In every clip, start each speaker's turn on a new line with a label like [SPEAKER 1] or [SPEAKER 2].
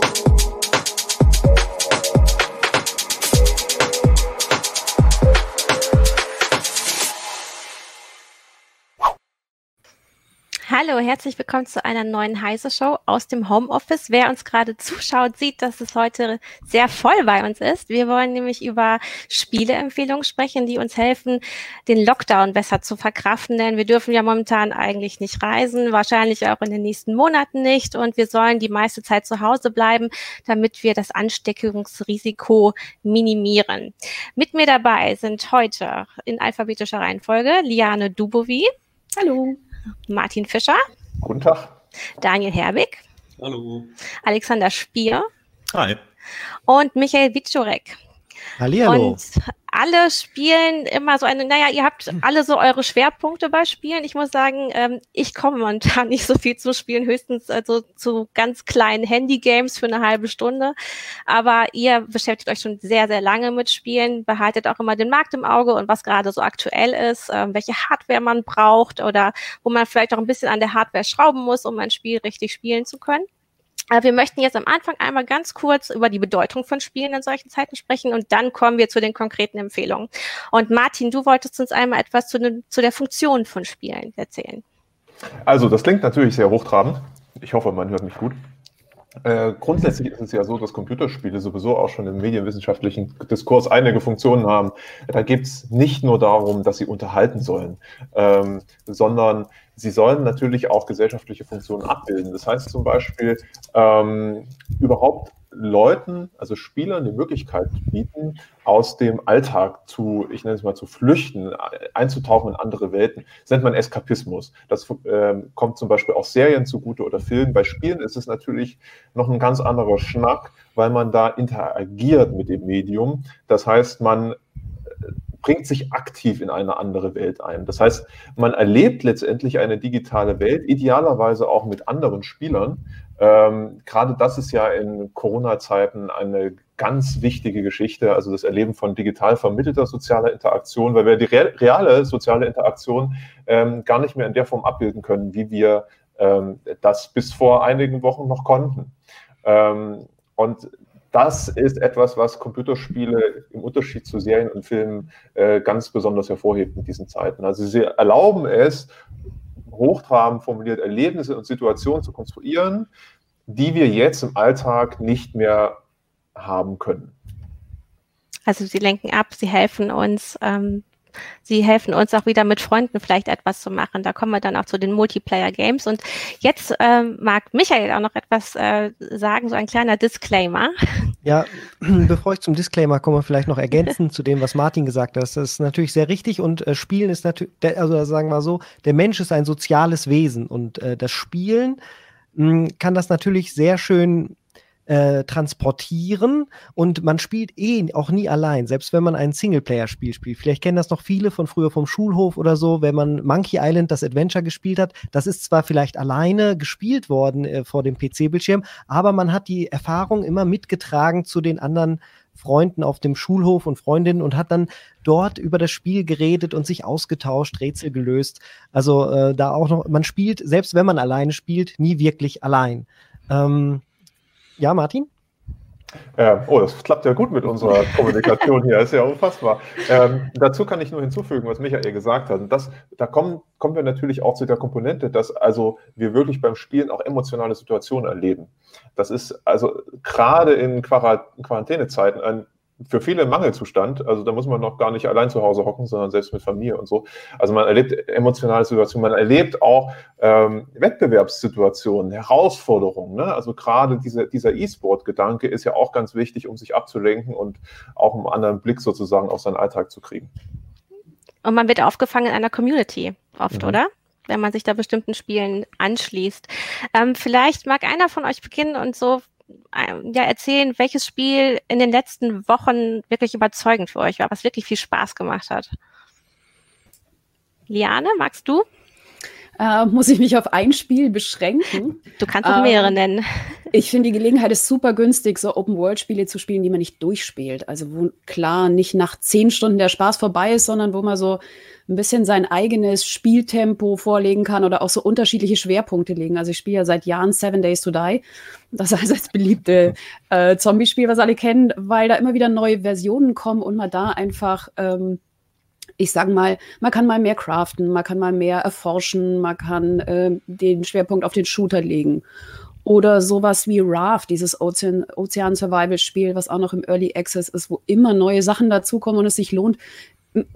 [SPEAKER 1] あ! Hallo, herzlich willkommen zu einer neuen Heise Show aus dem Homeoffice. Wer uns gerade zuschaut, sieht, dass es heute sehr voll bei uns ist. Wir wollen nämlich über Spieleempfehlungen sprechen, die uns helfen, den Lockdown besser zu verkraften, denn wir dürfen ja momentan eigentlich nicht reisen, wahrscheinlich auch in den nächsten Monaten nicht und wir sollen die meiste Zeit zu Hause bleiben, damit wir das Ansteckungsrisiko minimieren. Mit mir dabei sind heute in alphabetischer Reihenfolge Liane Dubovi. Hallo. Martin Fischer.
[SPEAKER 2] Guten Tag.
[SPEAKER 1] Daniel Herbig.
[SPEAKER 3] Hallo.
[SPEAKER 1] Alexander Spier.
[SPEAKER 3] Hi.
[SPEAKER 1] Und Michael Wiczorek.
[SPEAKER 4] Hallihallo.
[SPEAKER 1] Und alle spielen immer so eine, naja, ihr habt alle so eure Schwerpunkte bei Spielen. Ich muss sagen, ähm, ich komme momentan nicht so viel zu spielen, höchstens also zu ganz kleinen Handy-Games für eine halbe Stunde. Aber ihr beschäftigt euch schon sehr, sehr lange mit Spielen, behaltet auch immer den Markt im Auge und was gerade so aktuell ist, ähm, welche Hardware man braucht oder wo man vielleicht auch ein bisschen an der Hardware schrauben muss, um ein Spiel richtig spielen zu können. Wir möchten jetzt am Anfang einmal ganz kurz über die Bedeutung von Spielen in solchen Zeiten sprechen und dann kommen wir zu den konkreten Empfehlungen. Und Martin, du wolltest uns einmal etwas zu, ne, zu der Funktion von Spielen erzählen.
[SPEAKER 2] Also, das klingt natürlich sehr hochtrabend. Ich hoffe, man hört mich gut. Äh, grundsätzlich ist es ja so, dass Computerspiele sowieso auch schon im medienwissenschaftlichen Diskurs einige Funktionen haben. Da geht es nicht nur darum, dass sie unterhalten sollen, ähm, sondern sie sollen natürlich auch gesellschaftliche Funktionen abbilden. Das heißt zum Beispiel, ähm, überhaupt Leuten, also Spielern, die Möglichkeit bieten, aus dem Alltag zu, ich nenne es mal, zu flüchten, einzutauchen in andere Welten. Das nennt man Eskapismus. Das äh, kommt zum Beispiel auch Serien zugute oder Filmen. Bei Spielen ist es natürlich noch ein ganz anderer Schnack, weil man da interagiert mit dem Medium. Das heißt, man bringt sich aktiv in eine andere Welt ein. Das heißt, man erlebt letztendlich eine digitale Welt, idealerweise auch mit anderen Spielern. Ähm, gerade das ist ja in Corona-Zeiten eine ganz wichtige Geschichte, also das Erleben von digital vermittelter sozialer Interaktion, weil wir die reale soziale Interaktion ähm, gar nicht mehr in der Form abbilden können, wie wir ähm, das bis vor einigen Wochen noch konnten. Ähm, und das ist etwas, was Computerspiele im Unterschied zu Serien und Filmen äh, ganz besonders hervorhebt in diesen Zeiten. Also sie erlauben es, hochtrabend formuliert Erlebnisse und Situationen zu konstruieren, die wir jetzt im Alltag nicht mehr haben können.
[SPEAKER 1] Also sie lenken ab, sie helfen uns, ähm, Sie helfen uns auch wieder mit Freunden vielleicht etwas zu machen. Da kommen wir dann auch zu den Multiplayer-Games. Und jetzt ähm, mag Michael auch noch etwas äh, sagen, so ein kleiner Disclaimer.
[SPEAKER 4] Ja, bevor ich zum Disclaimer komme, vielleicht noch ergänzen zu dem, was Martin gesagt hat. Das ist natürlich sehr richtig und äh, Spielen ist natürlich, also sagen wir so, der Mensch ist ein soziales Wesen und äh, das Spielen hm, kann das natürlich sehr schön äh, transportieren und man spielt eh auch nie allein, selbst wenn man ein Singleplayer-Spiel spielt. Vielleicht kennen das noch viele von früher vom Schulhof oder so, wenn man Monkey Island, das Adventure gespielt hat. Das ist zwar vielleicht alleine gespielt worden äh, vor dem PC-Bildschirm, aber man hat die Erfahrung immer mitgetragen zu den anderen Freunden auf dem Schulhof und Freundinnen und hat dann dort über das Spiel geredet und sich ausgetauscht, Rätsel gelöst. Also äh, da auch noch, man spielt, selbst wenn man alleine spielt, nie wirklich allein. Ähm, ja, Martin?
[SPEAKER 2] Ähm, oh, das klappt ja gut mit unserer Kommunikation hier, ist ja unfassbar. Ähm, dazu kann ich nur hinzufügen, was Michael gesagt hat. Und das, da kommen, kommen wir natürlich auch zu der Komponente, dass also wir wirklich beim Spielen auch emotionale Situationen erleben. Das ist also gerade in Quarantänezeiten ein für viele Mangelzustand. Also da muss man noch gar nicht allein zu Hause hocken, sondern selbst mit Familie und so. Also man erlebt emotionale Situationen, man erlebt auch ähm, Wettbewerbssituationen, Herausforderungen. Ne? Also gerade diese, dieser E-Sport-Gedanke ist ja auch ganz wichtig, um sich abzulenken und auch einen anderen Blick sozusagen auf seinen Alltag zu kriegen.
[SPEAKER 1] Und man wird aufgefangen in einer Community oft, mhm. oder? wenn man sich da bestimmten Spielen anschließt. Ähm, vielleicht mag einer von euch beginnen und so ja, erzählen, welches Spiel in den letzten Wochen wirklich überzeugend für euch war, was wirklich viel Spaß gemacht hat. Liane, magst du?
[SPEAKER 3] Äh, muss ich mich auf ein Spiel beschränken.
[SPEAKER 1] Du kannst auch mehrere ähm, nennen.
[SPEAKER 3] Ich finde die Gelegenheit ist super günstig, so Open-World-Spiele zu spielen, die man nicht durchspielt. Also wo klar nicht nach zehn Stunden der Spaß vorbei ist, sondern wo man so ein bisschen sein eigenes Spieltempo vorlegen kann oder auch so unterschiedliche Schwerpunkte legen. Also ich spiele ja seit Jahren Seven Days to Die. Das heißt, das beliebte äh, Zombie-Spiel, was alle kennen, weil da immer wieder neue Versionen kommen und man da einfach ähm, ich sage mal, man kann mal mehr craften, man kann mal mehr erforschen, man kann äh, den Schwerpunkt auf den Shooter legen. Oder sowas wie Raft, dieses Ozean, Ozean Survival Spiel, was auch noch im Early Access ist, wo immer neue Sachen dazukommen und es sich lohnt,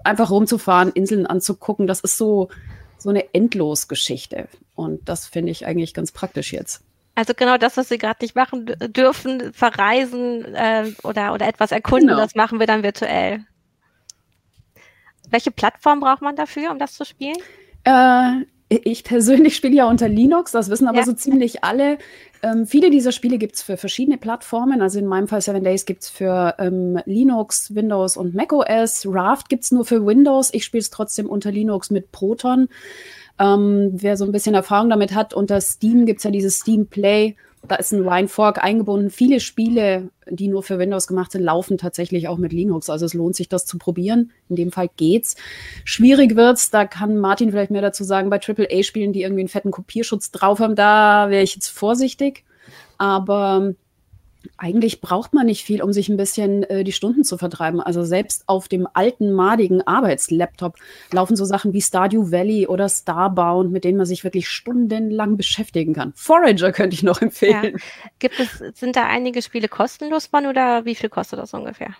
[SPEAKER 3] einfach rumzufahren, Inseln anzugucken. Das ist so, so eine Endlosgeschichte. Und das finde ich eigentlich ganz praktisch jetzt.
[SPEAKER 1] Also genau das, was wir gerade nicht machen dürfen, verreisen äh, oder, oder etwas erkunden, genau. das machen wir dann virtuell. Welche Plattform braucht man dafür, um das zu spielen?
[SPEAKER 3] Äh, ich persönlich spiele ja unter Linux, das wissen aber ja. so ziemlich alle. Ähm, viele dieser Spiele gibt es für verschiedene Plattformen. Also in meinem Fall Seven Days gibt es für ähm, Linux, Windows und macOS. Raft gibt es nur für Windows. Ich spiele es trotzdem unter Linux mit Proton. Ähm, wer so ein bisschen Erfahrung damit hat, unter Steam gibt es ja dieses Steam Play da ist ein Wine Fork eingebunden. Viele Spiele, die nur für Windows gemacht sind, laufen tatsächlich auch mit Linux. Also es lohnt sich, das zu probieren. In dem Fall geht's. Schwierig wird's, da kann Martin vielleicht mehr dazu sagen, bei AAA-Spielen, die irgendwie einen fetten Kopierschutz drauf haben, da wäre ich jetzt vorsichtig. Aber eigentlich braucht man nicht viel, um sich ein bisschen äh, die Stunden zu vertreiben. Also selbst auf dem alten, madigen Arbeitslaptop laufen so Sachen wie Stardew Valley oder Starbound, mit denen man sich wirklich stundenlang beschäftigen kann. Forager könnte ich noch empfehlen. Ja.
[SPEAKER 1] Gibt es, sind da einige Spiele kostenlos, Mann, oder wie viel kostet das ungefähr?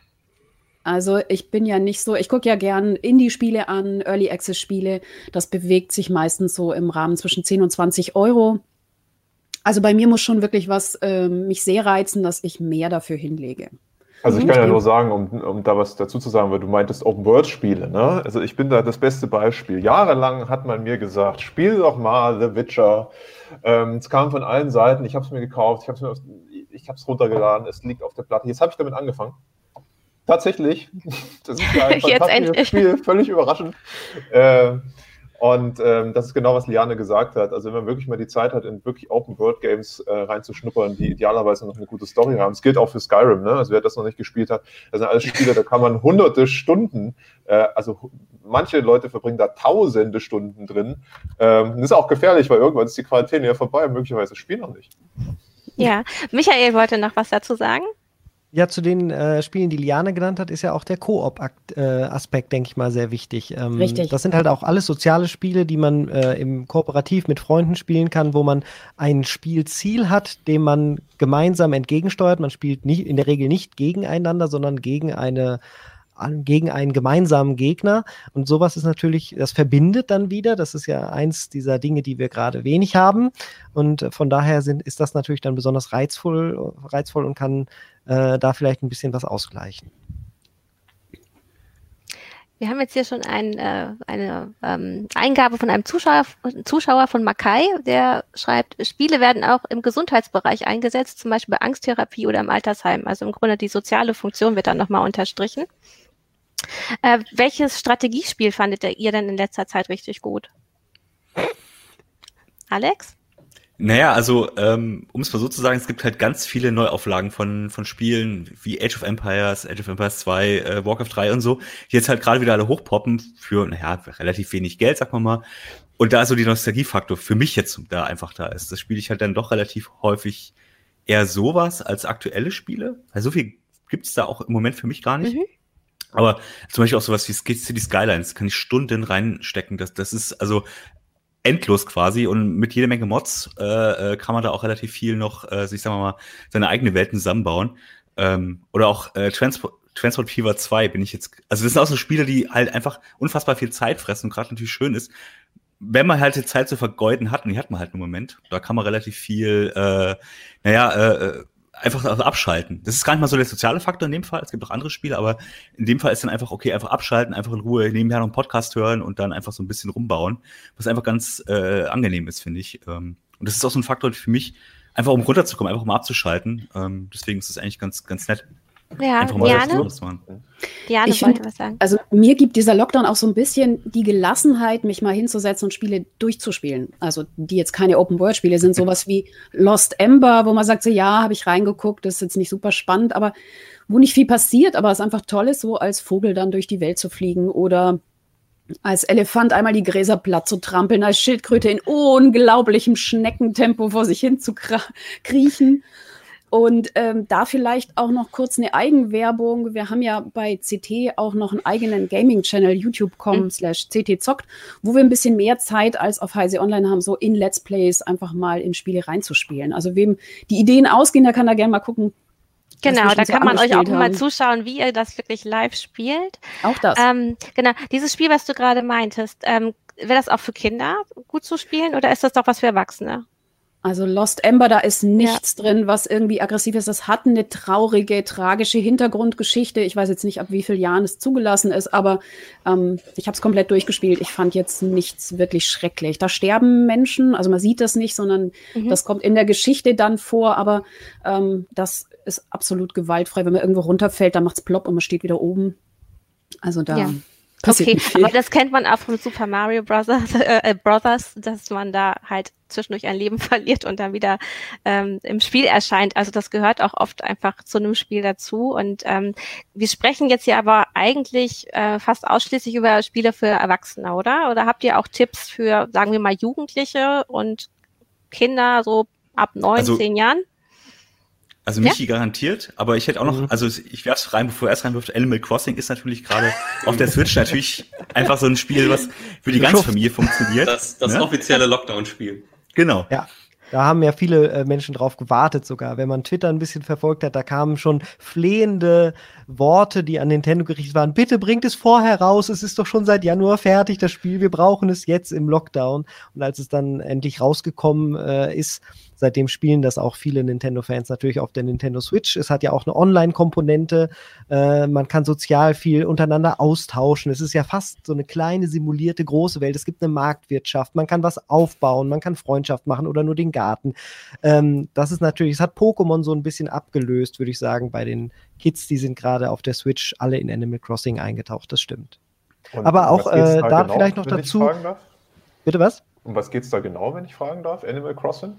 [SPEAKER 3] Also ich bin ja nicht so, ich gucke ja gern Indie-Spiele an, Early Access-Spiele. Das bewegt sich meistens so im Rahmen zwischen 10 und 20 Euro. Also bei mir muss schon wirklich was äh, mich sehr reizen, dass ich mehr dafür hinlege.
[SPEAKER 2] Also ich mhm. kann ja nur sagen, um, um da was dazu zu sagen, weil du meintest Open-World-Spiele. Ne? Also ich bin da das beste Beispiel. Jahrelang hat man mir gesagt, spiel doch mal The Witcher. Ähm, es kam von allen Seiten, ich habe es mir gekauft, ich habe es runtergeladen, es liegt auf der Platte. Jetzt habe ich damit angefangen. Tatsächlich. Das ist ja ein fantastisches Spiel, völlig überraschend. Äh, und ähm, das ist genau, was Liane gesagt hat. Also wenn man wirklich mal die Zeit hat, in wirklich Open-World-Games äh, reinzuschnuppern, die idealerweise noch eine gute Story haben. Es gilt auch für Skyrim, ne? Also wer das noch nicht gespielt hat, das sind alles Spiele, da kann man hunderte Stunden, äh, also manche Leute verbringen da tausende Stunden drin. Ähm, das ist auch gefährlich, weil irgendwann ist die Quarantäne ja vorbei und möglicherweise spielen noch nicht.
[SPEAKER 1] Ja, Michael wollte noch was dazu sagen.
[SPEAKER 4] Ja, zu den äh, Spielen, die Liane genannt hat, ist ja auch der Koop-Aspekt, äh, denke ich mal, sehr wichtig. Ähm, Richtig. Das sind halt auch alles soziale Spiele, die man äh, im Kooperativ mit Freunden spielen kann, wo man ein Spielziel hat, dem man gemeinsam entgegensteuert. Man spielt nicht, in der Regel nicht gegeneinander, sondern gegen eine gegen einen gemeinsamen Gegner. Und sowas ist natürlich, das verbindet dann wieder. Das ist ja eins dieser Dinge, die wir gerade wenig haben. Und von daher sind, ist das natürlich dann besonders reizvoll, reizvoll und kann äh, da vielleicht ein bisschen was ausgleichen.
[SPEAKER 1] Wir haben jetzt hier schon ein, äh, eine ähm, Eingabe von einem Zuschauer, Zuschauer von Makai, der schreibt, Spiele werden auch im Gesundheitsbereich eingesetzt, zum Beispiel bei Angsttherapie oder im Altersheim. Also im Grunde die soziale Funktion wird dann nochmal unterstrichen. Äh, welches Strategiespiel fandet ihr denn in letzter Zeit richtig gut? Alex?
[SPEAKER 5] Naja, also ähm, um es mal so zu sagen, es gibt halt ganz viele Neuauflagen von, von Spielen wie Age of Empires, Age of Empires 2, äh, Warcraft 3 und so, die jetzt halt gerade wieder alle hochpoppen für, naja, relativ wenig Geld, sag mal mal. Und da so die Nostalgiefaktor für mich jetzt da einfach da ist. Das spiele ich halt dann doch relativ häufig eher sowas als aktuelle Spiele. Weil so viel gibt's da auch im Moment für mich gar nicht. Mhm. Aber zum Beispiel auch sowas wie City Skylines kann ich Stunden reinstecken. Das, das ist also endlos quasi und mit jede Menge Mods äh, äh, kann man da auch relativ viel noch, äh, ich sag mal, seine eigene Welten zusammenbauen. Ähm, oder auch äh, Transport, Transport Fever 2 bin ich jetzt, also das sind auch so Spiele, die halt einfach unfassbar viel Zeit fressen und gerade natürlich schön ist, wenn man halt die Zeit zu vergeuden hat, und die hat man halt im Moment, da kann man relativ viel, äh, naja, äh, äh einfach also abschalten. Das ist gar nicht mal so der soziale Faktor in dem Fall. Es gibt auch andere Spiele, aber in dem Fall ist dann einfach, okay, einfach abschalten, einfach in Ruhe nebenher noch einen Podcast hören und dann einfach so ein bisschen rumbauen, was einfach ganz äh, angenehm ist, finde ich. Ähm, und das ist auch so ein Faktor für mich, einfach um runterzukommen, einfach um abzuschalten. Ähm, deswegen ist es eigentlich ganz, ganz nett.
[SPEAKER 1] Ja,
[SPEAKER 5] Einfach mal
[SPEAKER 1] Diane? Diane
[SPEAKER 3] Ich
[SPEAKER 1] wollte
[SPEAKER 3] find-
[SPEAKER 1] was sagen.
[SPEAKER 3] Also mir gibt dieser Lockdown auch so ein bisschen die Gelassenheit, mich mal hinzusetzen und Spiele durchzuspielen. Also die jetzt keine Open-World-Spiele sind, sowas wie Lost Ember, wo man sagt, so ja, habe ich reingeguckt, das ist jetzt nicht super spannend, aber wo nicht viel passiert, aber es einfach toll ist, so als Vogel dann durch die Welt zu fliegen oder als Elefant einmal die Gräser platt zu trampeln, als Schildkröte in unglaublichem Schneckentempo vor sich hin zu kriechen. Und ähm, da vielleicht auch noch kurz eine Eigenwerbung. Wir haben ja bei CT auch noch einen eigenen Gaming-Channel, youtube.com slash ctzockt, wo wir ein bisschen mehr Zeit als auf Heise Online haben, so in Let's Plays einfach mal in Spiele reinzuspielen. Also wem die Ideen ausgehen, der kann da gerne mal gucken.
[SPEAKER 1] Genau, da
[SPEAKER 3] so
[SPEAKER 1] kann man euch auch
[SPEAKER 3] angespielt
[SPEAKER 1] mal
[SPEAKER 3] haben.
[SPEAKER 1] zuschauen, wie ihr das wirklich live spielt.
[SPEAKER 3] Auch das.
[SPEAKER 1] Ähm, genau, dieses Spiel, was du gerade meintest, ähm, wäre das auch für Kinder gut zu spielen oder ist das doch was für Erwachsene?
[SPEAKER 3] Also Lost Ember, da ist nichts drin, was irgendwie aggressiv ist. Das hat eine traurige, tragische Hintergrundgeschichte. Ich weiß jetzt nicht, ab wie vielen Jahren es zugelassen ist, aber ähm, ich habe es komplett durchgespielt. Ich fand jetzt nichts wirklich schrecklich. Da sterben Menschen, also man sieht das nicht, sondern
[SPEAKER 1] Mhm.
[SPEAKER 3] das kommt in der Geschichte dann vor, aber ähm, das ist absolut gewaltfrei. Wenn man irgendwo runterfällt, dann macht's plopp und man steht wieder oben. Also da
[SPEAKER 1] Ja.
[SPEAKER 3] Passiert
[SPEAKER 1] Okay, aber das kennt man auch von Super Mario Bros. Äh, äh, Brothers, dass man da halt zwischendurch ein Leben verliert und dann wieder ähm, im Spiel erscheint. Also das gehört auch oft einfach zu einem Spiel dazu. Und ähm, wir sprechen jetzt hier aber eigentlich äh, fast ausschließlich über Spiele für Erwachsene, oder? Oder habt ihr auch Tipps für, sagen wir mal, Jugendliche und Kinder so ab neun,
[SPEAKER 5] Also-
[SPEAKER 1] zehn Jahren?
[SPEAKER 5] Also
[SPEAKER 1] Ja?
[SPEAKER 5] Michi garantiert, aber ich hätte auch noch,
[SPEAKER 4] Mhm.
[SPEAKER 5] also ich werf's rein, bevor er erst reinwirft, Animal Crossing ist natürlich gerade auf der Switch natürlich einfach so ein Spiel, was für die ganze. Familie funktioniert.
[SPEAKER 6] Das, das
[SPEAKER 5] ne?
[SPEAKER 6] offizielle Lockdown-Spiel.
[SPEAKER 5] Genau.
[SPEAKER 4] Ja. Da haben ja viele äh, Menschen drauf gewartet sogar. Wenn man Twitter ein bisschen verfolgt hat, da kamen schon flehende Worte, die an Nintendo gerichtet waren. Bitte bringt es vorher raus. Es ist doch schon seit Januar fertig, das Spiel. Wir brauchen es jetzt im Lockdown. Und als es dann endlich rausgekommen äh, ist, seitdem spielen das auch viele Nintendo-Fans natürlich auf der Nintendo Switch. Es hat ja auch eine Online-Komponente. Äh, man kann sozial viel untereinander austauschen. Es ist ja fast so eine kleine simulierte große Welt. Es gibt eine Marktwirtschaft. Man kann was aufbauen. Man kann Freundschaft machen oder nur den Garten. Ähm, das ist natürlich, es hat Pokémon so ein bisschen abgelöst, würde ich sagen, bei den Kids, die sind gerade auf der Switch alle in Animal Crossing eingetaucht. Das stimmt.
[SPEAKER 2] Und
[SPEAKER 4] Aber auch, äh, da vielleicht noch dazu-? Bitte was?
[SPEAKER 2] Um was geht es da genau, wenn ich fragen darf? Animal Crossing?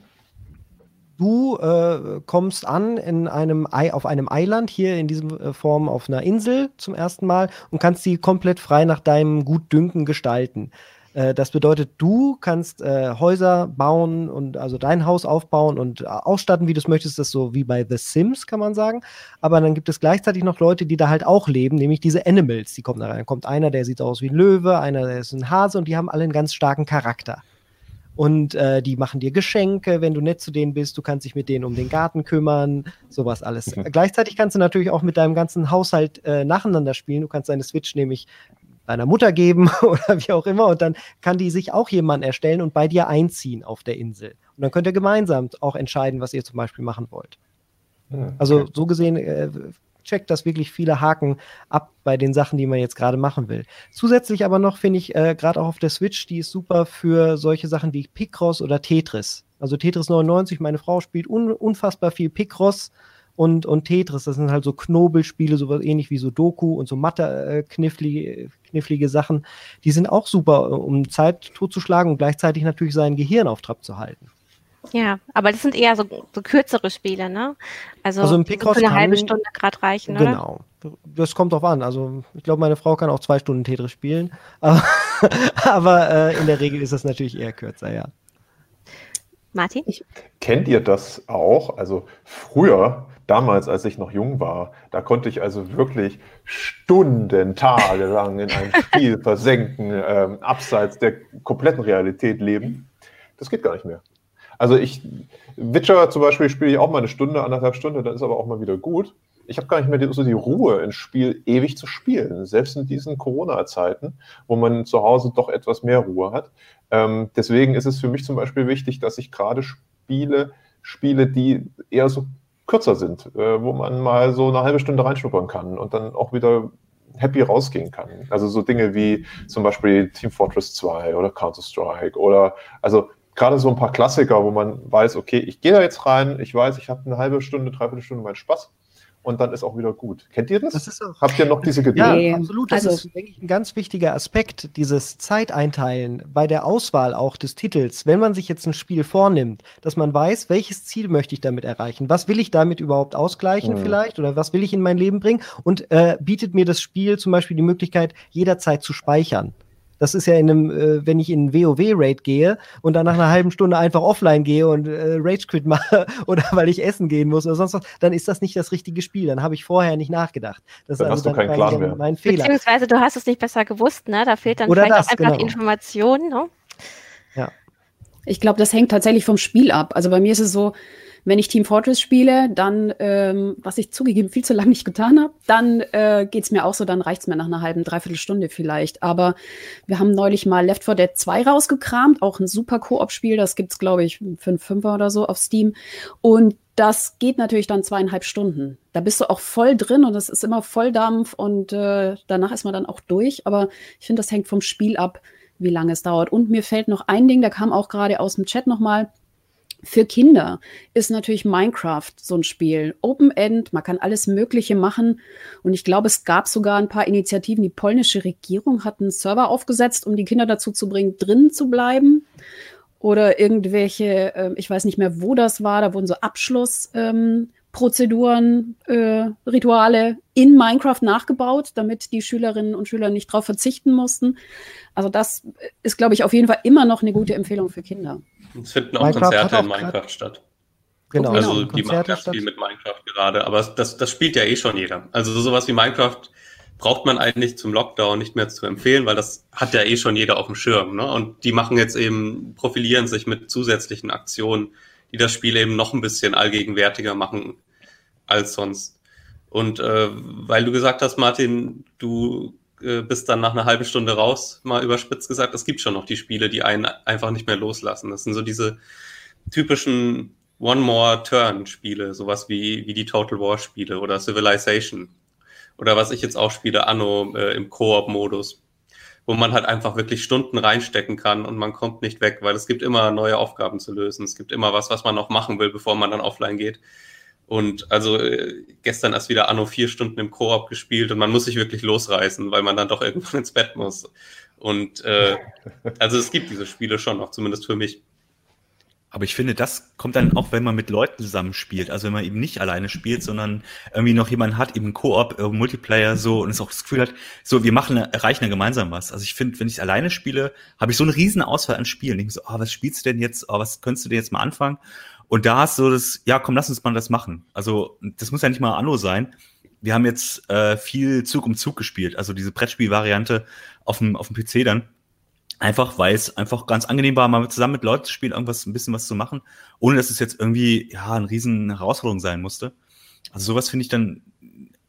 [SPEAKER 4] Du äh, kommst an in einem Ei, auf einem Eiland, hier in diesem äh, Form auf einer Insel zum ersten Mal und kannst sie komplett frei nach deinem Gutdünken gestalten. Äh, das bedeutet, du kannst äh, Häuser bauen und also dein Haus aufbauen und äh, ausstatten, wie du es möchtest. Das ist so wie bei The Sims, kann man sagen. Aber dann gibt es gleichzeitig noch Leute, die da halt auch leben, nämlich diese Animals. Die kommen da rein. Dann kommt einer, der sieht aus wie ein Löwe, einer, der ist ein Hase und die haben alle einen ganz starken Charakter und äh, die machen dir Geschenke, wenn du nett zu denen bist. Du kannst dich mit denen um den Garten kümmern, sowas alles.
[SPEAKER 2] Mhm.
[SPEAKER 4] Gleichzeitig kannst du natürlich auch mit deinem ganzen Haushalt äh, nacheinander spielen. Du kannst deine Switch nämlich deiner Mutter geben oder wie auch immer und dann kann die sich auch jemanden erstellen und bei dir einziehen auf der Insel. Und dann könnt ihr gemeinsam auch entscheiden, was ihr zum Beispiel machen wollt.
[SPEAKER 2] Hm,
[SPEAKER 4] Also so gesehen äh, checkt das wirklich viele Haken ab bei den Sachen, die man jetzt gerade machen will. Zusätzlich aber noch finde ich äh, gerade auch auf der Switch, die ist super für solche Sachen wie Picross oder Tetris. Also Tetris 99, meine Frau spielt un unfassbar viel Picross und, und Tetris. Das sind halt so Knobelspiele, sowas ähnlich wie so Doku und so Mathe-knifflige knifflige Sachen. Die sind auch super, um Zeit totzuschlagen und gleichzeitig natürlich sein Gehirn auf Trab zu halten.
[SPEAKER 1] Ja, aber das sind eher so, so kürzere Spiele, ne? Also,
[SPEAKER 4] Also im Picross
[SPEAKER 1] für eine halbe
[SPEAKER 4] kann-
[SPEAKER 1] Stunde gerade reichen, oder?
[SPEAKER 4] Genau. Das kommt drauf an. Also ich glaube, meine Frau kann auch zwei Stunden Tetris spielen. Aber, aber äh, in der Regel ist das natürlich eher kürzer, ja.
[SPEAKER 1] Martin?
[SPEAKER 2] Kennt ihr das auch? Also früher, damals, als ich noch jung war, da konnte ich also wirklich Stunden, Tage lang in einem Spiel versenken, ähm, abseits der kompletten Realität leben. Das geht gar nicht mehr. Also ich, Witcher zum Beispiel spiele ich auch mal eine Stunde, anderthalb Stunden, dann ist aber auch mal wieder gut. Ich habe gar nicht mehr die, so die Ruhe, ein Spiel ewig zu spielen, selbst in diesen Corona-Zeiten, wo man zu Hause doch etwas mehr Ruhe hat. Ähm, deswegen ist es für mich zum Beispiel wichtig, dass ich gerade Spiele spiele, die eher so kürzer sind, äh, wo man mal so eine halbe Stunde reinschnuppern kann und dann auch wieder happy rausgehen kann. Also so Dinge wie zum Beispiel Team Fortress 2 oder Counter-Strike oder also gerade so ein paar Klassiker, wo man weiß, okay, ich gehe da jetzt rein, ich weiß, ich habe eine halbe Stunde, dreiviertel Stunde meinen Spaß und dann ist auch wieder gut. Kennt ihr das?
[SPEAKER 4] Das ist auch-
[SPEAKER 2] Habt ihr noch diese Geduld?
[SPEAKER 4] Ja, absolut. Das
[SPEAKER 3] also-
[SPEAKER 4] ist, denke ich, ein ganz wichtiger Aspekt, dieses Zeiteinteilen bei der Auswahl auch des Titels. Wenn man sich jetzt ein Spiel vornimmt, dass man weiß, welches Ziel möchte ich damit erreichen? Was will ich damit überhaupt ausgleichen
[SPEAKER 2] Mhm.
[SPEAKER 4] vielleicht? Oder was will ich in mein Leben bringen? Und äh, bietet mir das Spiel zum Beispiel die Möglichkeit, jederzeit zu speichern. Das ist ja in einem, äh, wenn ich in einen WoW-Raid gehe und dann nach einer halben Stunde einfach offline gehe und äh, Rage-Quit mache oder weil ich essen gehen muss oder sonst was, dann ist das nicht das richtige Spiel. Dann habe ich vorher nicht nachgedacht. Das
[SPEAKER 2] Dann
[SPEAKER 4] ist
[SPEAKER 2] hast du keinen
[SPEAKER 4] dann
[SPEAKER 2] mehr.
[SPEAKER 4] mein Fehler.
[SPEAKER 1] Beziehungsweise du hast es nicht besser gewusst, ne? Da fehlt dann
[SPEAKER 4] Oder
[SPEAKER 1] vielleicht
[SPEAKER 4] das,
[SPEAKER 1] auch einfach
[SPEAKER 4] genau.
[SPEAKER 1] Information, ne?
[SPEAKER 3] Ich glaube, das hängt tatsächlich vom Spiel ab. Also bei mir ist es so, wenn ich Team Fortress spiele, dann, ähm, was ich zugegeben viel zu lange nicht getan habe, dann äh, geht's mir auch so, dann reicht's mir nach einer halben, dreiviertel Stunde vielleicht. Aber wir haben neulich mal Left 4 Dead 2 rausgekramt, auch ein super Koop-Spiel, das gibt's glaube ich, fünf Fünfer oder so auf Steam. Und das geht natürlich dann zweieinhalb Stunden. Da bist du auch voll drin und es ist immer Volldampf und äh, danach ist man dann auch durch. Aber ich finde, das hängt vom Spiel ab, wie lange es dauert. Und mir fällt noch ein Ding, da kam auch gerade aus dem Chat nochmal. Für Kinder ist natürlich Minecraft so ein Spiel. Open End, man kann alles Mögliche machen. Und ich glaube, es gab sogar ein paar Initiativen. Die polnische Regierung hat einen Server aufgesetzt, um die Kinder dazu zu bringen, drin zu bleiben. Oder irgendwelche, ähm, ich weiß nicht mehr, wo das war, da wurden so Abschlussprozeduren, ähm, äh, Rituale in Minecraft nachgebaut, damit die Schülerinnen und Schüler nicht darauf verzichten mussten. Also das ist, glaube ich, auf jeden Fall immer noch eine gute Empfehlung für Kinder.
[SPEAKER 6] Es finden auch
[SPEAKER 4] Minecraft
[SPEAKER 6] Konzerte in
[SPEAKER 4] auch grad-
[SPEAKER 6] Minecraft statt.
[SPEAKER 4] Genau,
[SPEAKER 6] also
[SPEAKER 4] genau,
[SPEAKER 6] die machen ganz viel mit Minecraft gerade, aber das, das spielt ja eh schon jeder. Also sowas wie Minecraft braucht man eigentlich zum Lockdown nicht mehr zu empfehlen, weil das hat ja eh schon jeder auf dem Schirm. Ne? Und die machen jetzt eben, profilieren sich mit zusätzlichen Aktionen, die das Spiel eben noch ein bisschen allgegenwärtiger machen als sonst. Und äh, weil du gesagt hast, Martin, du äh, bist dann nach einer halben Stunde raus, mal überspitzt gesagt, es gibt schon noch die Spiele, die einen einfach nicht mehr loslassen. Das sind so diese typischen One More Turn Spiele, sowas wie, wie die Total War Spiele oder Civilization. Oder was ich jetzt auch spiele, Anno äh, im Koop-Modus, wo man halt einfach wirklich Stunden reinstecken kann und man kommt nicht weg, weil es gibt immer neue Aufgaben zu lösen. Es gibt immer was, was man noch machen will, bevor man dann offline geht. Und also äh, gestern erst wieder Anno vier Stunden im Koop gespielt und man muss sich wirklich losreißen, weil man dann doch irgendwann ins Bett muss. Und äh, also es gibt diese Spiele schon noch, zumindest für mich.
[SPEAKER 5] Aber ich finde, das kommt dann auch, wenn man mit Leuten zusammen spielt. Also wenn man eben nicht alleine spielt, sondern irgendwie noch jemanden hat, eben Koop, äh, Multiplayer so und es auch das Gefühl hat, so wir machen, erreichen ja gemeinsam was. Also ich finde, wenn ich alleine spiele, habe ich so eine riesen Auswahl an Spielen. Ich denke so, ah, was spielst du denn jetzt? Ah, was könntest du denn jetzt mal anfangen? Und da hast du so das, ja, komm, lass uns mal das machen. Also das muss ja nicht mal Anno sein. Wir haben jetzt äh, viel Zug um Zug gespielt, also diese Brettspielvariante auf dem, auf dem PC dann. Einfach, weil es einfach ganz angenehm war, mal zusammen mit Leuten zu spielen, irgendwas, ein bisschen was zu machen, ohne dass es jetzt irgendwie, ja, eine riesen Herausforderung sein musste. Also sowas finde ich dann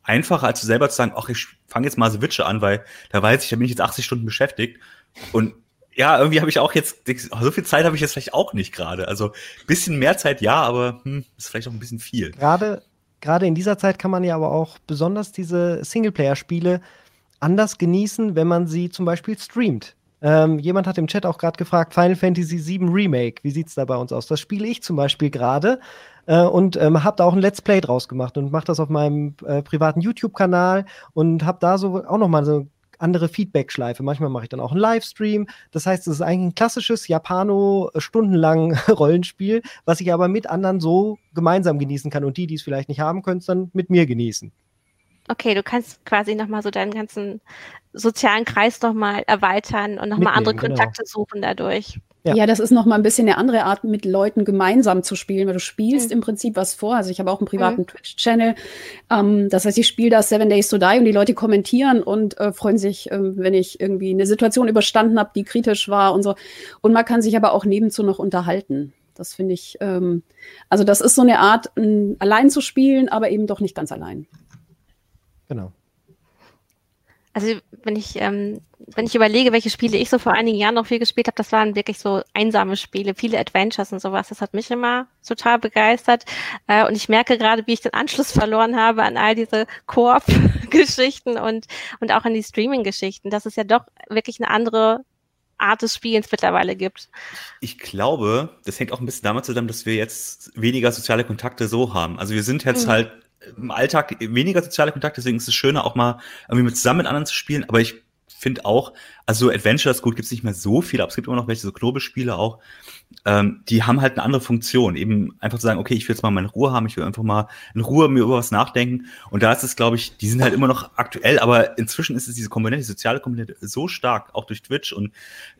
[SPEAKER 5] einfacher, als selber zu sagen, ach, ich fange jetzt mal The Witcher an, weil da weiß ich, da bin ich jetzt 80 Stunden beschäftigt. Und ja, irgendwie habe ich auch jetzt, so viel Zeit habe ich jetzt vielleicht auch nicht gerade. Also bisschen mehr Zeit ja, aber hm, ist vielleicht auch ein bisschen viel.
[SPEAKER 4] Gerade, gerade in dieser Zeit kann man ja aber auch besonders diese Singleplayer-Spiele anders genießen, wenn man sie zum Beispiel streamt. Ähm, jemand hat im Chat auch gerade gefragt, Final Fantasy VII Remake, wie sieht's da bei uns aus? Das spiele ich zum Beispiel gerade äh, und ähm, habe da auch ein Let's Play draus gemacht und mache das auf meinem äh, privaten YouTube-Kanal und habe da so auch noch mal so andere Feedback-Schleife. Manchmal mache ich dann auch einen Livestream. Das heißt, es ist eigentlich ein klassisches Japano äh, stundenlang Rollenspiel, was ich aber mit anderen so gemeinsam genießen kann und die, die es vielleicht nicht haben können, es dann mit mir genießen.
[SPEAKER 1] Okay, du kannst quasi nochmal so deinen ganzen sozialen Kreis nochmal erweitern und nochmal andere
[SPEAKER 4] genau.
[SPEAKER 1] Kontakte suchen dadurch.
[SPEAKER 4] Ja.
[SPEAKER 3] Ja. das ist noch mal ein bisschen eine andere Art, mit Leuten gemeinsam zu spielen, weil du spielst
[SPEAKER 1] Mhm.
[SPEAKER 3] im Prinzip was vor. Also ich habe auch einen privaten Twitch-Channel. Ähm, das heißt, ich spiele da Seven Days to Die und die Leute kommentieren und äh, freuen sich, ähm, wenn ich irgendwie eine Situation überstanden habe, die kritisch war und so. Und man kann sich aber auch nebenzu noch unterhalten. Das finde ich, ähm, also das ist so eine Art, allein zu spielen, aber eben doch nicht ganz allein.
[SPEAKER 4] Genau.
[SPEAKER 1] Also wenn ich, ähm, wenn ich überlege, welche Spiele ich so vor einigen Jahren noch viel gespielt habe, das waren wirklich so einsame Spiele, viele Adventures und sowas. Das hat mich immer total begeistert. Äh, und ich merke gerade, wie ich den Anschluss verloren habe an all diese Koop-Geschichten und, und auch an die Streaming-Geschichten, dass es ja doch wirklich eine andere Art des Spielens mittlerweile gibt.
[SPEAKER 5] Ich glaube, das hängt auch ein bisschen damit zusammen, dass wir jetzt weniger soziale Kontakte so haben. Also wir sind jetzt
[SPEAKER 1] Mhm.
[SPEAKER 5] halt im Alltag weniger soziale Kontakte, deswegen ist es schöner, auch mal irgendwie mit zusammen mit anderen zu spielen. Aber ich finde auch, also Adventures, gut, gibt's nicht mehr so viele, aber es gibt immer noch welche, so Knobelspiele auch, ähm, die haben halt eine andere Funktion. Eben einfach zu sagen, okay, ich will jetzt mal meine Ruhe haben, ich will einfach mal in Ruhe mir über was nachdenken. Und da ist es, glaube ich, die sind halt immer noch aktuell, aber inzwischen ist es diese Komponente, die soziale Komponente so stark, auch durch Twitch und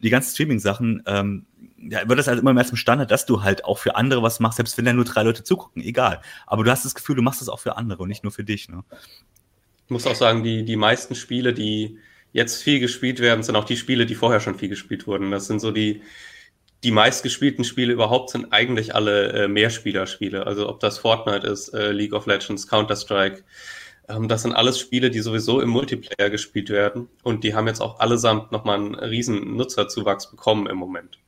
[SPEAKER 5] die ganzen Streaming-Sachen, ähm, ja, wird das halt immer mehr zum Standard, dass du halt auch für andere was machst, selbst wenn da nur drei Leute zugucken, egal. Aber du hast das Gefühl, du machst das auch für andere und nicht nur für dich. Ne?
[SPEAKER 6] Ich muss auch sagen, die, die meisten Spiele, die jetzt viel gespielt werden, sind auch die Spiele, die vorher schon viel gespielt wurden. Das sind so die, die meistgespielten Spiele überhaupt sind eigentlich alle äh, Mehrspielerspiele. Also ob das Fortnite ist, äh, League of Legends, Counter-Strike. Ähm, das sind alles Spiele, die sowieso im Multiplayer gespielt werden. Und die haben jetzt auch allesamt nochmal einen riesen Nutzerzuwachs bekommen im Moment.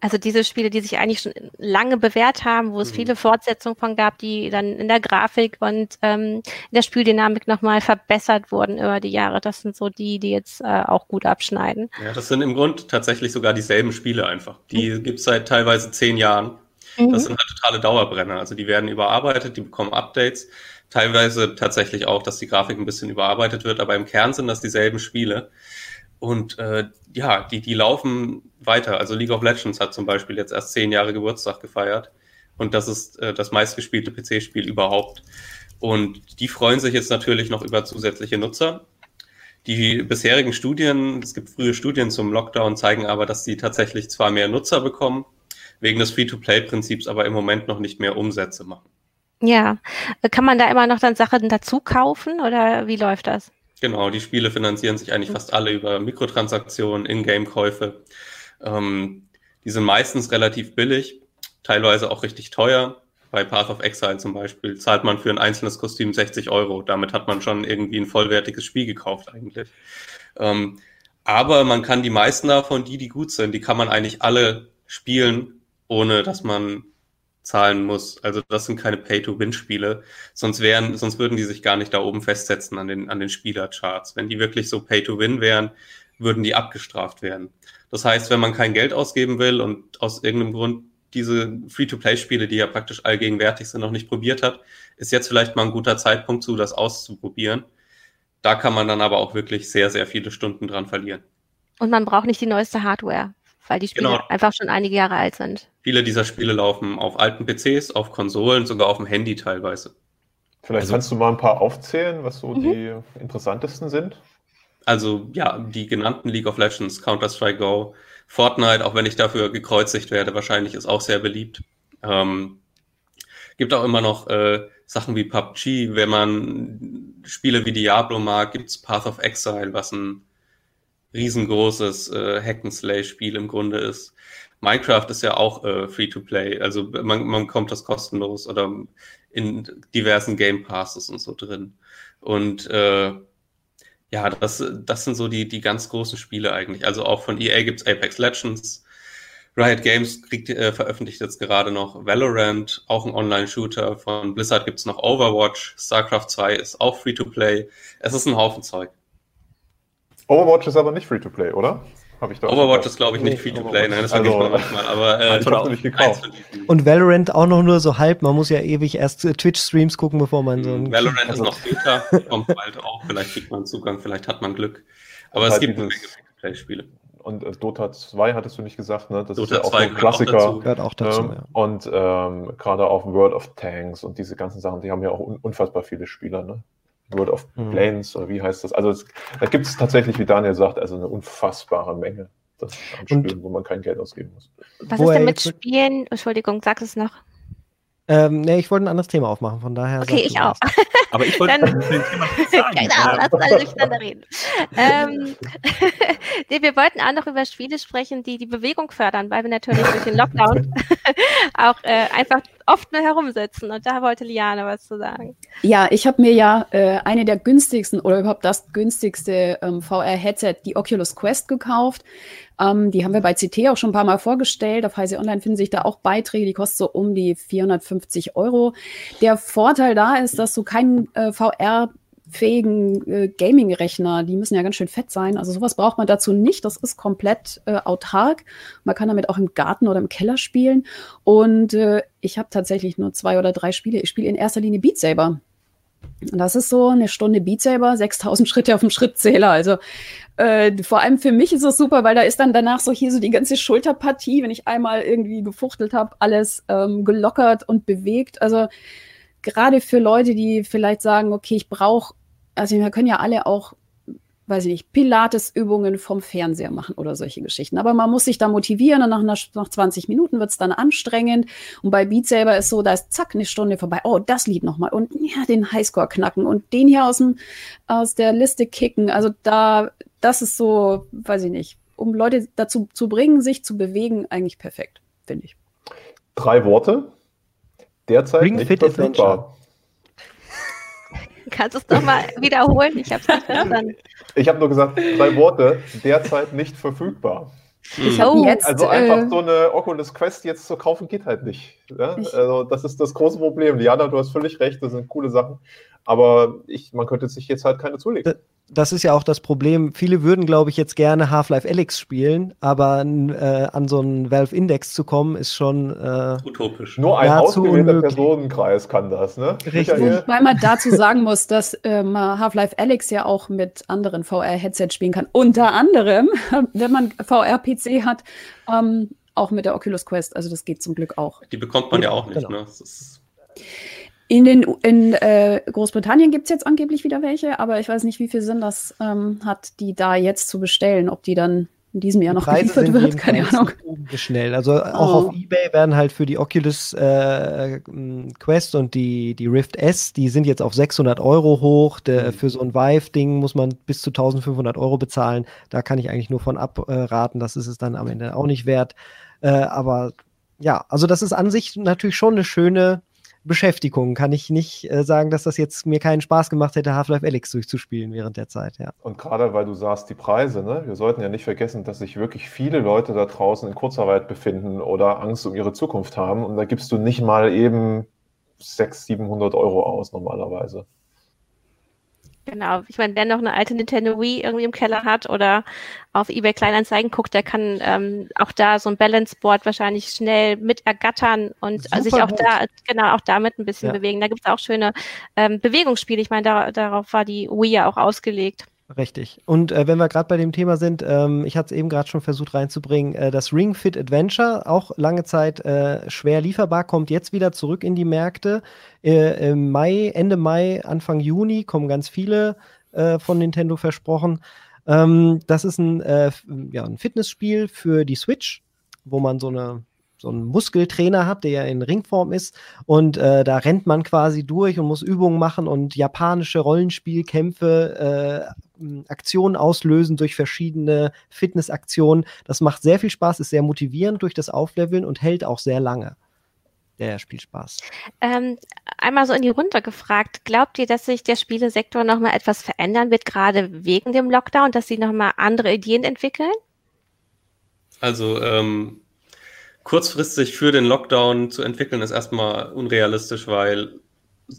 [SPEAKER 1] Also diese Spiele, die sich eigentlich schon lange bewährt haben, wo es mhm. viele Fortsetzungen von gab, die dann in der Grafik und ähm, in der Spieldynamik nochmal verbessert wurden über die Jahre. Das sind so die, die jetzt äh, auch gut abschneiden.
[SPEAKER 6] Ja, das sind im Grund tatsächlich sogar dieselben Spiele einfach. Die mhm. gibt's seit teilweise zehn Jahren. Mhm. Das sind halt totale Dauerbrenner. Also die werden überarbeitet, die bekommen Updates. Teilweise tatsächlich auch, dass die Grafik ein bisschen überarbeitet wird, aber im Kern sind das dieselben Spiele. Und äh, ja, die, die laufen weiter. Also League of Legends hat zum Beispiel jetzt erst zehn Jahre Geburtstag gefeiert. Und das ist äh, das meistgespielte PC-Spiel überhaupt. Und die freuen sich jetzt natürlich noch über zusätzliche Nutzer. Die bisherigen Studien, es gibt frühe Studien zum Lockdown, zeigen aber, dass sie tatsächlich zwar mehr Nutzer bekommen, wegen des Free-to-Play-Prinzips aber im Moment noch nicht mehr Umsätze machen.
[SPEAKER 1] Ja, kann man da immer noch dann Sachen dazu kaufen oder wie läuft das?
[SPEAKER 6] Genau, die Spiele finanzieren sich eigentlich fast alle über Mikrotransaktionen, Ingame-Käufe. Ähm, die sind meistens relativ billig, teilweise auch richtig teuer. Bei Path of Exile zum Beispiel zahlt man für ein einzelnes Kostüm 60 Euro. Damit hat man schon irgendwie ein vollwertiges Spiel gekauft eigentlich. Ähm, aber man kann die meisten davon, die, die gut sind, die kann man eigentlich alle spielen, ohne dass man zahlen muss. Also das sind keine Pay-to-Win-Spiele. Sonst wären, sonst würden die sich gar nicht da oben festsetzen an den, an den Spielercharts. Wenn die wirklich so Pay-to-Win wären, würden die abgestraft werden. Das heißt, wenn man kein Geld ausgeben will und aus irgendeinem Grund diese Free-to-Play-Spiele, die ja praktisch allgegenwärtig sind, noch nicht probiert hat, ist jetzt vielleicht mal ein guter Zeitpunkt zu, das auszuprobieren. Da kann man dann aber auch wirklich sehr, sehr viele Stunden dran verlieren.
[SPEAKER 1] Und man braucht nicht die neueste Hardware weil die Spiele genau. einfach schon einige Jahre alt sind.
[SPEAKER 6] Viele dieser Spiele laufen auf alten PCs, auf Konsolen, sogar auf dem Handy teilweise.
[SPEAKER 2] Vielleicht also, kannst du mal ein paar aufzählen, was so mhm. die interessantesten sind.
[SPEAKER 6] Also ja, die genannten League of Legends, Counter-Strike Go, Fortnite, auch wenn ich dafür gekreuzigt werde, wahrscheinlich ist auch sehr beliebt. Ähm, gibt auch immer noch äh, Sachen wie PUBG, wenn man Spiele wie Diablo mag, gibt's Path of Exile, was ein riesengroßes äh, Hack-and-Slay-Spiel im Grunde ist. Minecraft ist ja auch äh, Free-to-Play, also man, man kommt das kostenlos oder in diversen Game Passes und so drin. Und äh, ja, das, das sind so die, die ganz großen Spiele eigentlich. Also auch von EA gibt's Apex Legends. Riot Games kriegt, äh, veröffentlicht jetzt gerade noch Valorant, auch ein Online-Shooter. Von Blizzard gibt's noch Overwatch. StarCraft 2 ist auch Free-to-Play. Es ist ein Haufen Zeug.
[SPEAKER 2] Overwatch ist aber nicht Free-to-Play, oder?
[SPEAKER 6] Hab ich da Overwatch ist, glaube ich, nicht Free-to-Play. Nein, das vergisst also, man manchmal. Aber äh, ich
[SPEAKER 2] habe nicht gekauft.
[SPEAKER 4] Und Valorant auch noch nur so halb. Man muss ja ewig erst äh, Twitch-Streams gucken, bevor man so ein.
[SPEAKER 6] Valorant ist noch Beta, kommt bald auch. Vielleicht kriegt man Zugang, vielleicht hat man Glück. Aber es halt gibt eine Menge Free-to-Play-Spiele.
[SPEAKER 2] Und äh, Dota 2 hattest du nicht gesagt, ne?
[SPEAKER 6] Das Dota ist ja auch 2 so ein Klassiker. Auch
[SPEAKER 4] gehört auch dazu, ähm,
[SPEAKER 2] ja. Und ähm, gerade auch World of Tanks und diese ganzen Sachen, die haben ja auch un unfassbar viele Spieler, ne? World of mhm. Planes oder wie heißt das? Also es, da gibt es tatsächlich, wie Daniel sagt, also eine unfassbare Menge an Spielen, wo man kein Geld ausgeben muss.
[SPEAKER 1] Was ist denn mit Spielen? Entschuldigung, sag es noch.
[SPEAKER 4] Ähm, nee, ich wollte ein anderes Thema aufmachen, von daher.
[SPEAKER 1] Okay, ich auch.
[SPEAKER 5] Aber ich wollte
[SPEAKER 1] Dann, Genau, lass alle durcheinander reden. ähm, wir wollten auch noch über Spiele sprechen, die die Bewegung fördern, weil wir natürlich durch den Lockdown auch äh, einfach oft nur herumsitzen. Und da wollte Liane was zu sagen.
[SPEAKER 3] Ja, ich habe mir ja äh, eine der günstigsten oder überhaupt das günstigste ähm, VR-Headset, die Oculus Quest, gekauft. Ähm, die haben wir bei CT auch schon ein paar Mal vorgestellt. Auf Heise Online finden sich da auch Beiträge, die kosten so um die 450 Euro. Der Vorteil da ist, dass du keinen äh, VR fähigen äh, Gaming-Rechner, die müssen ja ganz schön fett sein. Also sowas braucht man dazu nicht. Das ist komplett äh, autark. Man kann damit auch im Garten oder im Keller spielen. Und äh, ich habe tatsächlich nur zwei oder drei Spiele. Ich spiele in erster Linie Beat Saber. Und das ist so eine Stunde Beat Saber, 6000 Schritte auf dem Schrittzähler. Also äh, vor allem für mich ist es super, weil da ist dann danach so hier so die ganze Schulterpartie, wenn ich einmal irgendwie gefuchtelt habe, alles ähm, gelockert und bewegt. Also gerade für Leute, die vielleicht sagen, okay, ich brauche also wir können ja alle auch, weiß ich nicht, Pilates-Übungen vom Fernseher machen oder solche Geschichten. Aber man muss sich da motivieren und nach, einer, nach 20 Minuten wird es dann anstrengend. Und bei Beat Saber ist so, da ist zack, eine Stunde vorbei. Oh, das Lied nochmal. Und ja, den Highscore knacken und den hier aus, dem, aus der Liste kicken. Also da, das ist so, weiß ich nicht, um Leute dazu zu bringen, sich zu bewegen, eigentlich perfekt, finde ich.
[SPEAKER 2] Drei Worte. Derzeit Ring nicht Fit verfügbar.
[SPEAKER 1] Kannst du es nochmal wiederholen? Ich habe es nicht verstanden.
[SPEAKER 2] Ich habe nur gesagt, drei Worte, derzeit nicht verfügbar.
[SPEAKER 3] Oh, jetzt,
[SPEAKER 2] also einfach äh, so eine Oculus Quest jetzt zu kaufen geht halt nicht. Ja? Also das ist das große Problem. Liana, du hast völlig recht, das sind coole Sachen. Aber ich, man könnte sich jetzt halt keine zulegen.
[SPEAKER 4] Das ist ja auch das Problem. Viele würden, glaube ich, jetzt gerne Half-Life Alyx spielen, aber äh, an so einen Valve Index zu kommen, ist schon äh,
[SPEAKER 6] utopisch.
[SPEAKER 2] Nur ein ausgewählter Personenkreis kann das, ne?
[SPEAKER 3] Richtig. Weil man dazu sagen muss, dass ähm, Half-Life Alyx ja auch mit anderen VR-Headsets spielen kann. Unter anderem, wenn man VR-PC hat, ähm, auch mit der Oculus Quest. Also das geht zum Glück auch.
[SPEAKER 6] Die bekommt man ja, ja auch nicht, genau. ne?
[SPEAKER 3] In, den, in äh, Großbritannien gibt es jetzt angeblich wieder welche, aber ich weiß nicht, wie viel Sinn das ähm, hat, die da jetzt zu bestellen. Ob die dann in diesem Jahr noch
[SPEAKER 4] Preise geliefert wird, keine Ahnung. Schnell. Also auch oh. auf Ebay werden halt für die Oculus äh, Quest und die, die Rift S, die sind jetzt auf 600 Euro hoch. Der, mhm. Für so ein Vive-Ding muss man bis zu 1500 Euro bezahlen. Da kann ich eigentlich nur von abraten. Das ist es dann am Ende auch nicht wert. Äh, aber ja, also das ist an sich natürlich schon eine schöne Beschäftigung. Kann ich nicht äh, sagen, dass das jetzt mir keinen Spaß gemacht hätte, Half-Life Alyx durchzuspielen während der Zeit, ja.
[SPEAKER 2] Und gerade weil du sagst, die Preise, ne? wir sollten ja nicht vergessen, dass sich wirklich viele Leute da draußen in Kurzarbeit befinden oder Angst um ihre Zukunft haben. Und da gibst du nicht mal eben 600, 700 Euro aus normalerweise.
[SPEAKER 1] Genau, ich meine, wer noch eine alte Nintendo Wii irgendwie im Keller hat oder auf eBay Kleinanzeigen guckt, der kann ähm, auch da so ein Balance Board wahrscheinlich schnell mit ergattern und Super sich auch da, genau, auch damit ein bisschen ja. bewegen. Da gibt es auch schöne ähm, Bewegungsspiele. Ich meine, da, darauf war die Wii ja auch ausgelegt.
[SPEAKER 4] Richtig. Und äh, wenn wir gerade bei dem Thema sind, ähm, ich hatte es eben gerade schon versucht reinzubringen, äh, das Ring Fit Adventure, auch lange Zeit äh, schwer lieferbar, kommt jetzt wieder zurück in die Märkte. Äh, Im Mai, Ende Mai, Anfang Juni kommen ganz viele äh, von Nintendo versprochen. Ähm, das ist ein, äh, ja, ein Fitnessspiel für die Switch, wo man so eine so einen Muskeltrainer hat, der ja in Ringform ist. Und äh, da rennt man quasi durch und muss Übungen machen und japanische Rollenspielkämpfe, äh, Aktionen auslösen durch verschiedene Fitnessaktionen. Das macht sehr viel Spaß, ist sehr motivierend durch das Aufleveln und hält auch sehr lange. Der Spielspaß.
[SPEAKER 1] Ähm, einmal so in die Runde gefragt, glaubt ihr, dass sich der Spielesektor nochmal etwas verändern wird, gerade wegen dem Lockdown, dass sie nochmal andere Ideen entwickeln?
[SPEAKER 6] Also ähm, kurzfristig für den Lockdown zu entwickeln, ist erstmal unrealistisch, weil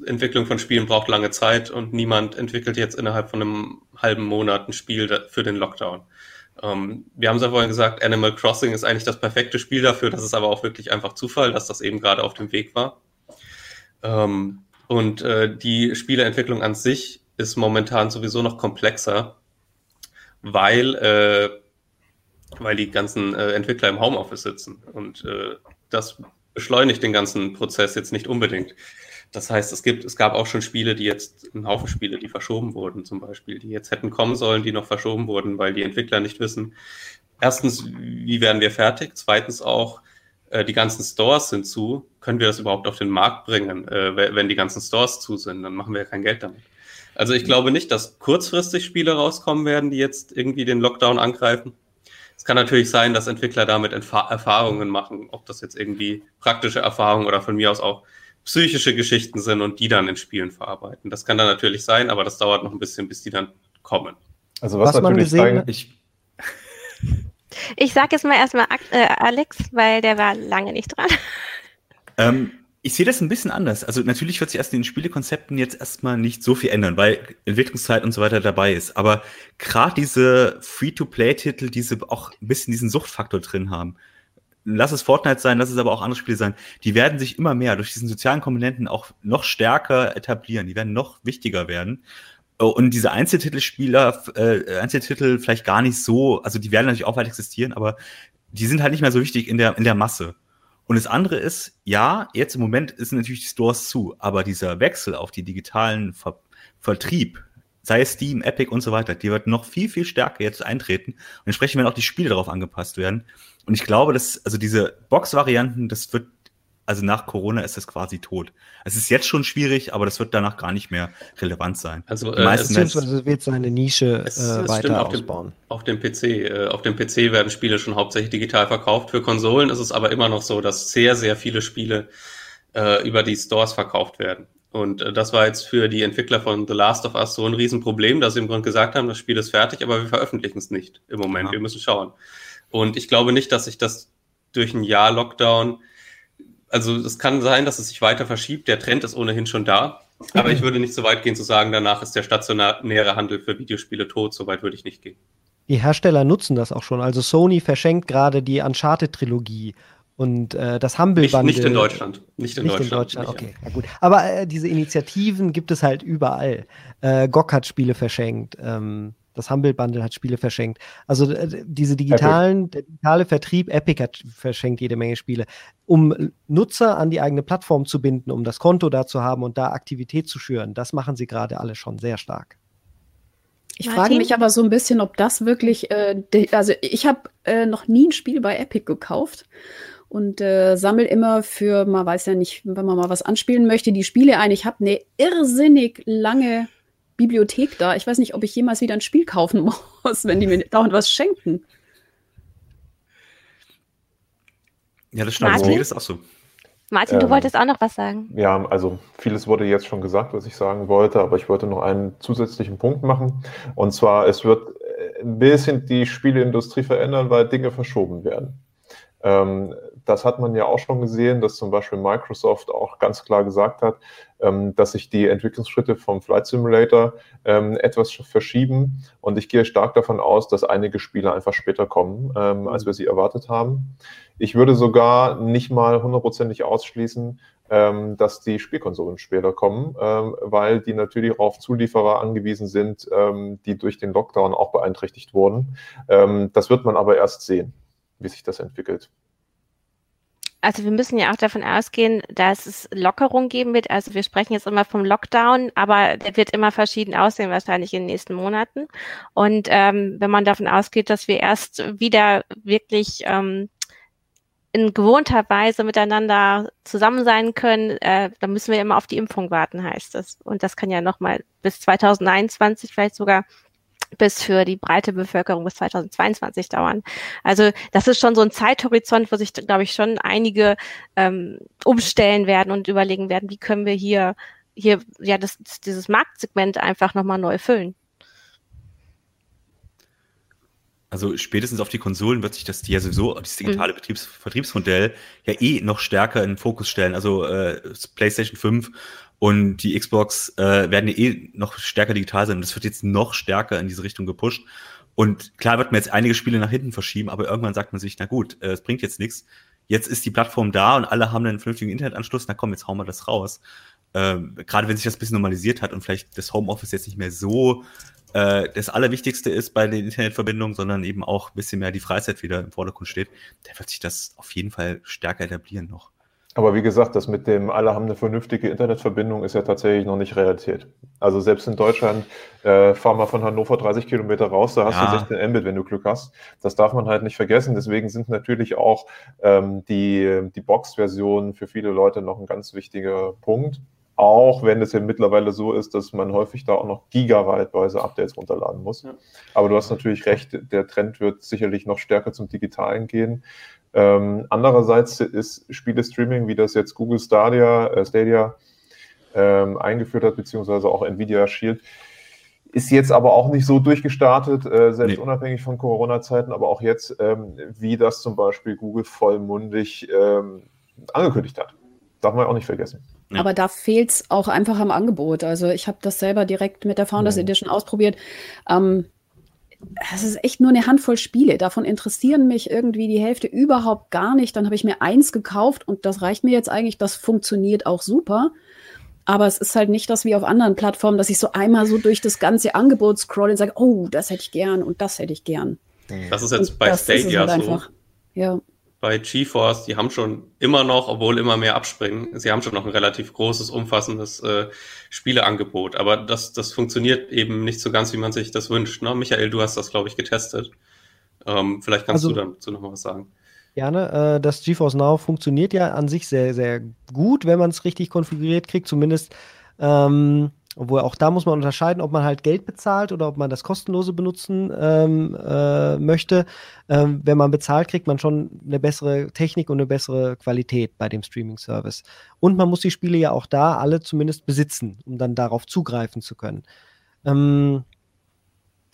[SPEAKER 6] Entwicklung von Spielen braucht lange Zeit und niemand entwickelt jetzt innerhalb von einem halben Monat ein Spiel für den Lockdown. Ähm, wir haben es ja vorhin gesagt, Animal Crossing ist eigentlich das perfekte Spiel dafür. Das ist aber auch wirklich einfach Zufall, dass das eben gerade auf dem Weg war. Ähm, und äh, die Spieleentwicklung an sich ist momentan sowieso noch komplexer, weil äh, weil die ganzen äh, Entwickler im Homeoffice sitzen. Und äh, das beschleunigt den ganzen Prozess jetzt nicht unbedingt. Das heißt, es gibt, es gab auch schon Spiele, die jetzt, ein Haufen Spiele, die verschoben wurden, zum Beispiel, die jetzt hätten kommen sollen, die noch verschoben wurden, weil die Entwickler nicht wissen, erstens, wie werden wir fertig? Zweitens auch, äh, die ganzen Stores sind zu. Können wir das überhaupt auf den Markt bringen, äh, wenn die ganzen Stores zu sind? Dann machen wir ja kein Geld damit. Also ich glaube nicht, dass kurzfristig Spiele rauskommen werden, die jetzt irgendwie den Lockdown angreifen. Es kann natürlich sein, dass Entwickler damit Erfahrungen machen, ob das jetzt irgendwie praktische Erfahrungen oder von mir aus auch psychische Geschichten sind und die dann in Spielen verarbeiten. Das kann dann natürlich sein, aber das dauert noch ein bisschen, bis die dann kommen.
[SPEAKER 2] Also was, was natürlich zeigen,
[SPEAKER 1] ich, ich sage jetzt mal erstmal äh, Alex, weil der war lange nicht dran.
[SPEAKER 5] Ähm, Ich sehe das ein bisschen anders. Also natürlich wird sich erst in den Spielekonzepten jetzt erstmal nicht so viel ändern, weil Entwicklungszeit und so weiter dabei ist. Aber gerade diese Free-to-Play-Titel, diese auch ein bisschen diesen Suchtfaktor drin haben, lass es Fortnite sein, lass es aber auch andere Spiele sein, die werden sich immer mehr durch diesen sozialen Komponenten auch noch stärker etablieren. Die werden noch wichtiger werden. Und diese Einzeltitelspieler, äh, Einzeltitel vielleicht gar nicht so, also die werden natürlich auch weit existieren, aber die sind halt nicht mehr so wichtig in der, in der Masse. Und das andere ist, ja, jetzt im Moment sind natürlich die Stores zu, aber dieser Wechsel auf die digitalen Ver Vertrieb, sei es Steam, Epic und so weiter, die wird noch viel, viel stärker jetzt eintreten. Und entsprechend werden auch die Spiele darauf angepasst werden. Und ich glaube, dass, also diese Box-Varianten, das wird also nach Corona ist es quasi tot. Es ist jetzt schon schwierig, aber das wird danach gar nicht mehr relevant sein.
[SPEAKER 4] Also äh, beziehungsweise wird seine Nische es, äh, weiter auf ausbauen.
[SPEAKER 6] Dem, auf dem PC, äh, auf dem PC werden Spiele schon hauptsächlich digital verkauft. Für Konsolen ist es aber immer noch so, dass sehr sehr viele Spiele äh, über die Stores verkauft werden. Und äh, das war jetzt für die Entwickler von The Last of Us so ein Riesenproblem, dass sie im Grunde gesagt haben, das Spiel ist fertig, aber wir veröffentlichen es nicht im Moment. Ja. Wir müssen schauen. Und ich glaube nicht, dass sich das durch ein Jahr Lockdown also es kann sein, dass es sich weiter verschiebt. Der Trend ist ohnehin schon da. Aber ich würde nicht so weit gehen zu sagen, danach ist der stationäre Handel für Videospiele tot. So weit würde ich nicht gehen.
[SPEAKER 4] Die Hersteller nutzen das auch schon. Also Sony verschenkt gerade die Uncharted-Trilogie und äh, das Humble
[SPEAKER 6] Bundle. Nicht, nicht in Deutschland.
[SPEAKER 4] Nicht in nicht Deutschland. In Deutschland. Nicht, okay, ja. gut. Aber äh, diese Initiativen gibt es halt überall. Äh, GOG hat Spiele verschenkt. Ähm, das Humble Bundle hat Spiele verschenkt. Also diese digitalen, Epic. der digitale Vertrieb, Epic hat verschenkt jede Menge Spiele, um Nutzer an die eigene Plattform zu binden, um das Konto da zu haben und da Aktivität zu schüren. Das machen sie gerade alle schon sehr stark.
[SPEAKER 3] Ich Martin? frage mich aber so ein bisschen, ob das wirklich, äh, also ich habe äh, noch nie ein Spiel bei Epic gekauft und äh, sammle immer für, man weiß ja nicht, wenn man mal was anspielen möchte, die Spiele ein. Ich habe eine irrsinnig lange Bibliothek da. Ich weiß nicht, ob ich jemals wieder ein Spiel kaufen muss, wenn die mir dauernd was schenken.
[SPEAKER 5] Ja, das stimmt.
[SPEAKER 1] Martin?
[SPEAKER 5] Das ist auch so.
[SPEAKER 1] Martin, du ähm, wolltest auch noch was sagen.
[SPEAKER 2] Ja, also vieles wurde jetzt schon gesagt, was ich sagen wollte, aber ich wollte noch einen zusätzlichen Punkt machen. Und zwar, es wird äh, ein bisschen die Spieleindustrie verändern, weil Dinge verschoben werden. Ähm, das hat man ja auch schon gesehen, dass zum Beispiel Microsoft auch ganz klar gesagt hat, ähm, dass sich die Entwicklungsschritte vom Flight Simulator ähm, etwas verschieben. Und ich gehe stark davon aus, dass einige Spiele einfach später kommen, ähm, als wir sie erwartet haben. Ich würde sogar nicht mal hundertprozentig ausschließen, ähm, dass die Spielkonsolen später kommen, ähm, weil die natürlich auch auf Zulieferer angewiesen sind, ähm, die durch den Lockdown auch beeinträchtigt wurden. das wird man aber erst sehen wie sich das entwickelt.
[SPEAKER 1] Also wir müssen ja auch davon ausgehen, dass es Lockerung geben wird. Also wir sprechen jetzt immer vom Lockdown, aber der wird immer verschieden aussehen, wahrscheinlich in den nächsten Monaten. Und ähm, wenn man davon ausgeht, dass wir erst wieder wirklich ähm, in gewohnter Weise miteinander zusammen sein können, äh, dann müssen wir immer auf die Impfung warten, heißt es. Und das kann ja nochmal bis 2021 vielleicht sogar bis für die breite Bevölkerung bis 2022 dauern. Also das ist schon so ein Zeithorizont, wo sich, glaube ich, schon einige ähm, umstellen werden und überlegen werden, wie können wir hier hier ja das, dieses Marktsegment einfach nochmal neu füllen.
[SPEAKER 5] Also spätestens auf die Konsolen wird sich das ja sowieso, das digitale mhm. Betriebs Vertriebsmodell ja eh noch stärker in den Fokus stellen. Also äh, PlayStation 5 und die Xbox äh, werden eh noch stärker digital sein. Das wird jetzt noch stärker in diese Richtung gepusht. Und klar wird man jetzt einige Spiele nach hinten verschieben, aber irgendwann sagt man sich, na gut, äh, es bringt jetzt nichts. Jetzt ist die Plattform da und alle haben einen vernünftigen Internetanschluss, na komm, jetzt hauen wir das raus. Ähm, Gerade wenn sich das ein bisschen normalisiert hat und vielleicht das Homeoffice jetzt nicht mehr so äh, das Allerwichtigste ist bei den Internetverbindungen, sondern eben auch ein bisschen mehr die Freizeit wieder im Vordergrund steht, dann wird sich das auf jeden Fall stärker etablieren noch.
[SPEAKER 2] Aber wie gesagt, das mit dem alle haben eine vernünftige Internetverbindung ist ja tatsächlich noch nicht Realität. Also selbst in Deutschland, äh, fahr mal von Hannover 30 Kilometer raus, da hast ja. du 16 Mbit, wenn du Glück hast. Das darf man halt nicht vergessen. Deswegen sind natürlich auch ähm, die, die Box-Versionen für viele Leute noch ein ganz wichtiger Punkt. Auch wenn es ja mittlerweile so ist, dass man häufig da auch noch gigabyteweise Updates runterladen muss. Ja. Aber du hast natürlich recht, der Trend wird sicherlich noch stärker zum Digitalen gehen. Ähm, andererseits ist Spiele-Streaming, wie das jetzt Google Stadia, äh, Stadia ähm, eingeführt hat, beziehungsweise auch Nvidia Shield, ist jetzt aber auch nicht so durchgestartet, äh, selbst nee. unabhängig von Corona-Zeiten, aber auch jetzt, ähm, wie das zum Beispiel Google vollmundig ähm, angekündigt hat. darf man auch nicht vergessen.
[SPEAKER 3] Ja. Aber da fehlt es auch einfach am Angebot. Also ich habe das selber direkt mit der Founders mhm. Edition ausprobiert. Ähm, es ist echt nur eine Handvoll Spiele. Davon interessieren mich irgendwie die Hälfte überhaupt gar nicht. Dann habe ich mir eins gekauft und das reicht mir jetzt eigentlich. Das funktioniert auch super. Aber es ist halt nicht das wie auf anderen Plattformen, dass ich so einmal so durch das ganze Angebot scrolle und sage, oh, das hätte ich gern und das hätte ich gern.
[SPEAKER 6] Das ist jetzt und bei Stadia halt so.
[SPEAKER 3] Ja.
[SPEAKER 6] Bei GeForce, die haben schon immer noch, obwohl immer mehr abspringen, sie haben schon noch ein relativ großes, umfassendes äh, Spieleangebot. Aber das, das funktioniert eben nicht so ganz, wie man sich das wünscht. Ne? Michael, du hast das, glaube ich, getestet. Ähm, vielleicht kannst also, du dazu noch mal was sagen.
[SPEAKER 4] Gerne. Äh, das GeForce Now funktioniert ja an sich sehr, sehr gut, wenn man es richtig konfiguriert kriegt. Zumindest, ähm, obwohl auch da muss man unterscheiden, ob man halt Geld bezahlt oder ob man das kostenlose benutzen ähm, äh, möchte. Ähm, wenn man bezahlt, kriegt man schon eine bessere Technik und eine bessere Qualität bei dem Streaming-Service. Und man muss die Spiele ja auch da alle zumindest besitzen, um dann darauf zugreifen zu können. Ähm,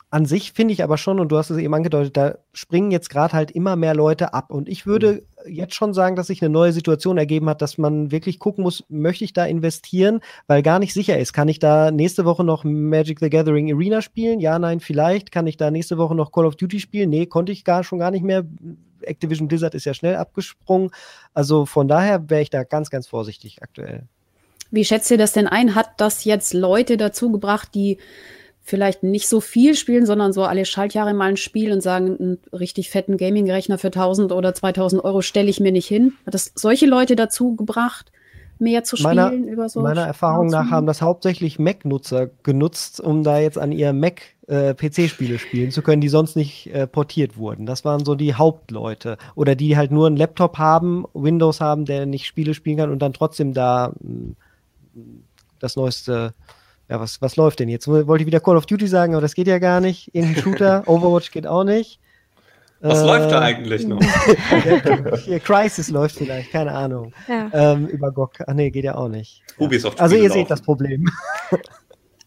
[SPEAKER 4] an sich finde ich aber schon, und du hast es eben angedeutet, da springen jetzt gerade halt immer mehr Leute ab. Und ich würde mhm. Jetzt schon sagen, dass sich eine neue Situation ergeben hat, dass man wirklich gucken muss, möchte ich da investieren, weil gar nicht sicher ist. Kann ich da nächste Woche noch Magic the Gathering Arena spielen? Ja, nein, vielleicht. Kann ich da nächste Woche noch Call of Duty spielen? Nee, konnte ich gar schon gar nicht mehr. Activision Blizzard ist ja schnell abgesprungen. Also von daher wäre ich da ganz, ganz vorsichtig aktuell.
[SPEAKER 3] Wie schätzt ihr das denn ein? Hat das jetzt Leute dazu gebracht, die vielleicht nicht so viel spielen, sondern so alle Schaltjahre mal ein Spiel und sagen, einen richtig fetten Gaming-Rechner für 1000 oder 2000 Euro stelle ich mir nicht hin. Hat das solche Leute dazu gebracht, mehr zu spielen
[SPEAKER 4] meiner,
[SPEAKER 3] über so?
[SPEAKER 4] Meiner Erfahrung nach haben das hauptsächlich Mac-Nutzer genutzt, um da jetzt an ihr Mac äh, PC-Spiele spielen zu können, die sonst nicht äh, portiert wurden. Das waren so die Hauptleute. Oder die halt nur einen Laptop haben, Windows haben, der nicht Spiele spielen kann und dann trotzdem da mh, hm, das neueste ja, was, was läuft denn jetzt? Wollte ich wieder Call of Duty sagen, aber das geht ja gar nicht. Irgendein Shooter, Overwatch geht auch nicht.
[SPEAKER 6] Was äh, läuft da eigentlich noch?
[SPEAKER 4] Hier, Crisis läuft vielleicht, keine Ahnung. Ja. Ähm, über GOG. Ach nee, geht ja auch nicht.
[SPEAKER 6] Ubisoft
[SPEAKER 4] also ihr seht das Problem.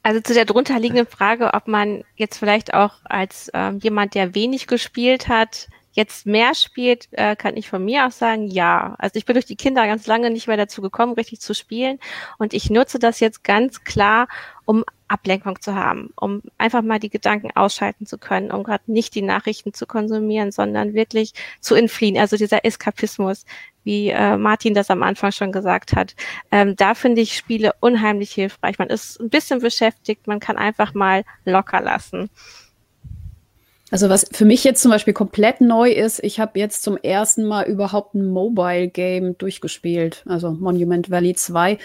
[SPEAKER 1] Also zu der drunterliegenden Frage, ob man jetzt vielleicht auch als ähm, jemand, der wenig gespielt hat, jetzt mehr spielt, äh, kann ich von mir auch sagen, ja. Also ich bin durch die Kinder ganz lange nicht mehr dazu gekommen, richtig zu spielen. Und ich nutze das jetzt ganz klar, um Ablenkung zu haben, um einfach mal die Gedanken ausschalten zu können, um gerade nicht die Nachrichten zu konsumieren, sondern wirklich zu entfliehen. Also dieser Eskapismus, wie äh, Martin das am Anfang schon gesagt hat. Ähm, da finde ich Spiele unheimlich hilfreich. Man ist ein bisschen beschäftigt, man kann einfach mal locker lassen.
[SPEAKER 3] Also was für mich jetzt zum Beispiel komplett neu ist, ich habe jetzt zum ersten Mal überhaupt ein Mobile Game durchgespielt, also Monument Valley 2.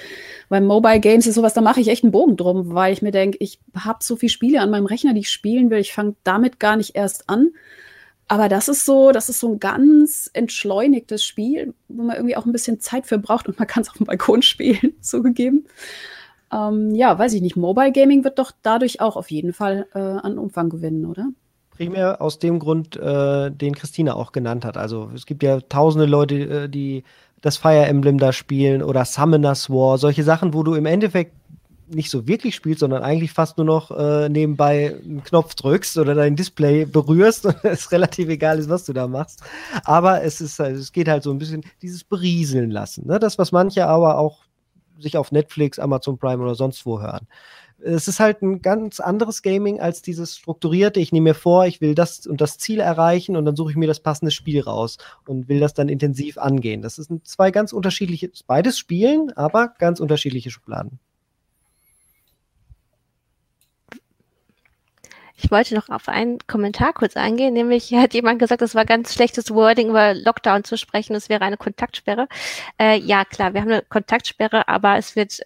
[SPEAKER 3] Weil Mobile Games ist sowas, da mache ich echt einen Bogen drum, weil ich mir denke, ich habe so viele Spiele an meinem Rechner, die ich spielen will, ich fange damit gar nicht erst an. Aber das ist so, das ist so ein ganz entschleunigtes Spiel, wo man irgendwie auch ein bisschen Zeit für braucht und man kann es auf dem Balkon spielen, zugegeben. Ähm, ja, weiß ich nicht. Mobile Gaming wird doch dadurch auch auf jeden Fall äh, an Umfang gewinnen, oder?
[SPEAKER 4] Primär aus dem Grund, äh, den Christina auch genannt hat. Also es gibt ja tausende Leute, äh, die das Fire Emblem da spielen oder Summoner's War, solche Sachen, wo du im Endeffekt nicht so wirklich spielst, sondern eigentlich fast nur noch äh, nebenbei einen Knopf drückst oder dein Display berührst und es relativ egal ist, was du da machst. Aber es ist, also es geht halt so ein bisschen dieses Berieseln lassen. Ne? Das, was manche aber auch sich auf Netflix, Amazon Prime oder sonst wo hören es ist halt ein ganz anderes Gaming als dieses strukturierte. Ich nehme mir vor, ich will das und das Ziel erreichen und dann suche ich mir das passende Spiel raus und will das dann intensiv angehen. Das sind zwei ganz unterschiedliche, beides Spielen, aber ganz unterschiedliche Schubladen.
[SPEAKER 1] Ich wollte noch auf einen Kommentar kurz eingehen, nämlich hat jemand gesagt, es war ganz schlechtes Wording über Lockdown zu sprechen, es wäre eine Kontaktsperre. Äh, ja, klar, wir haben eine Kontaktsperre, aber es wird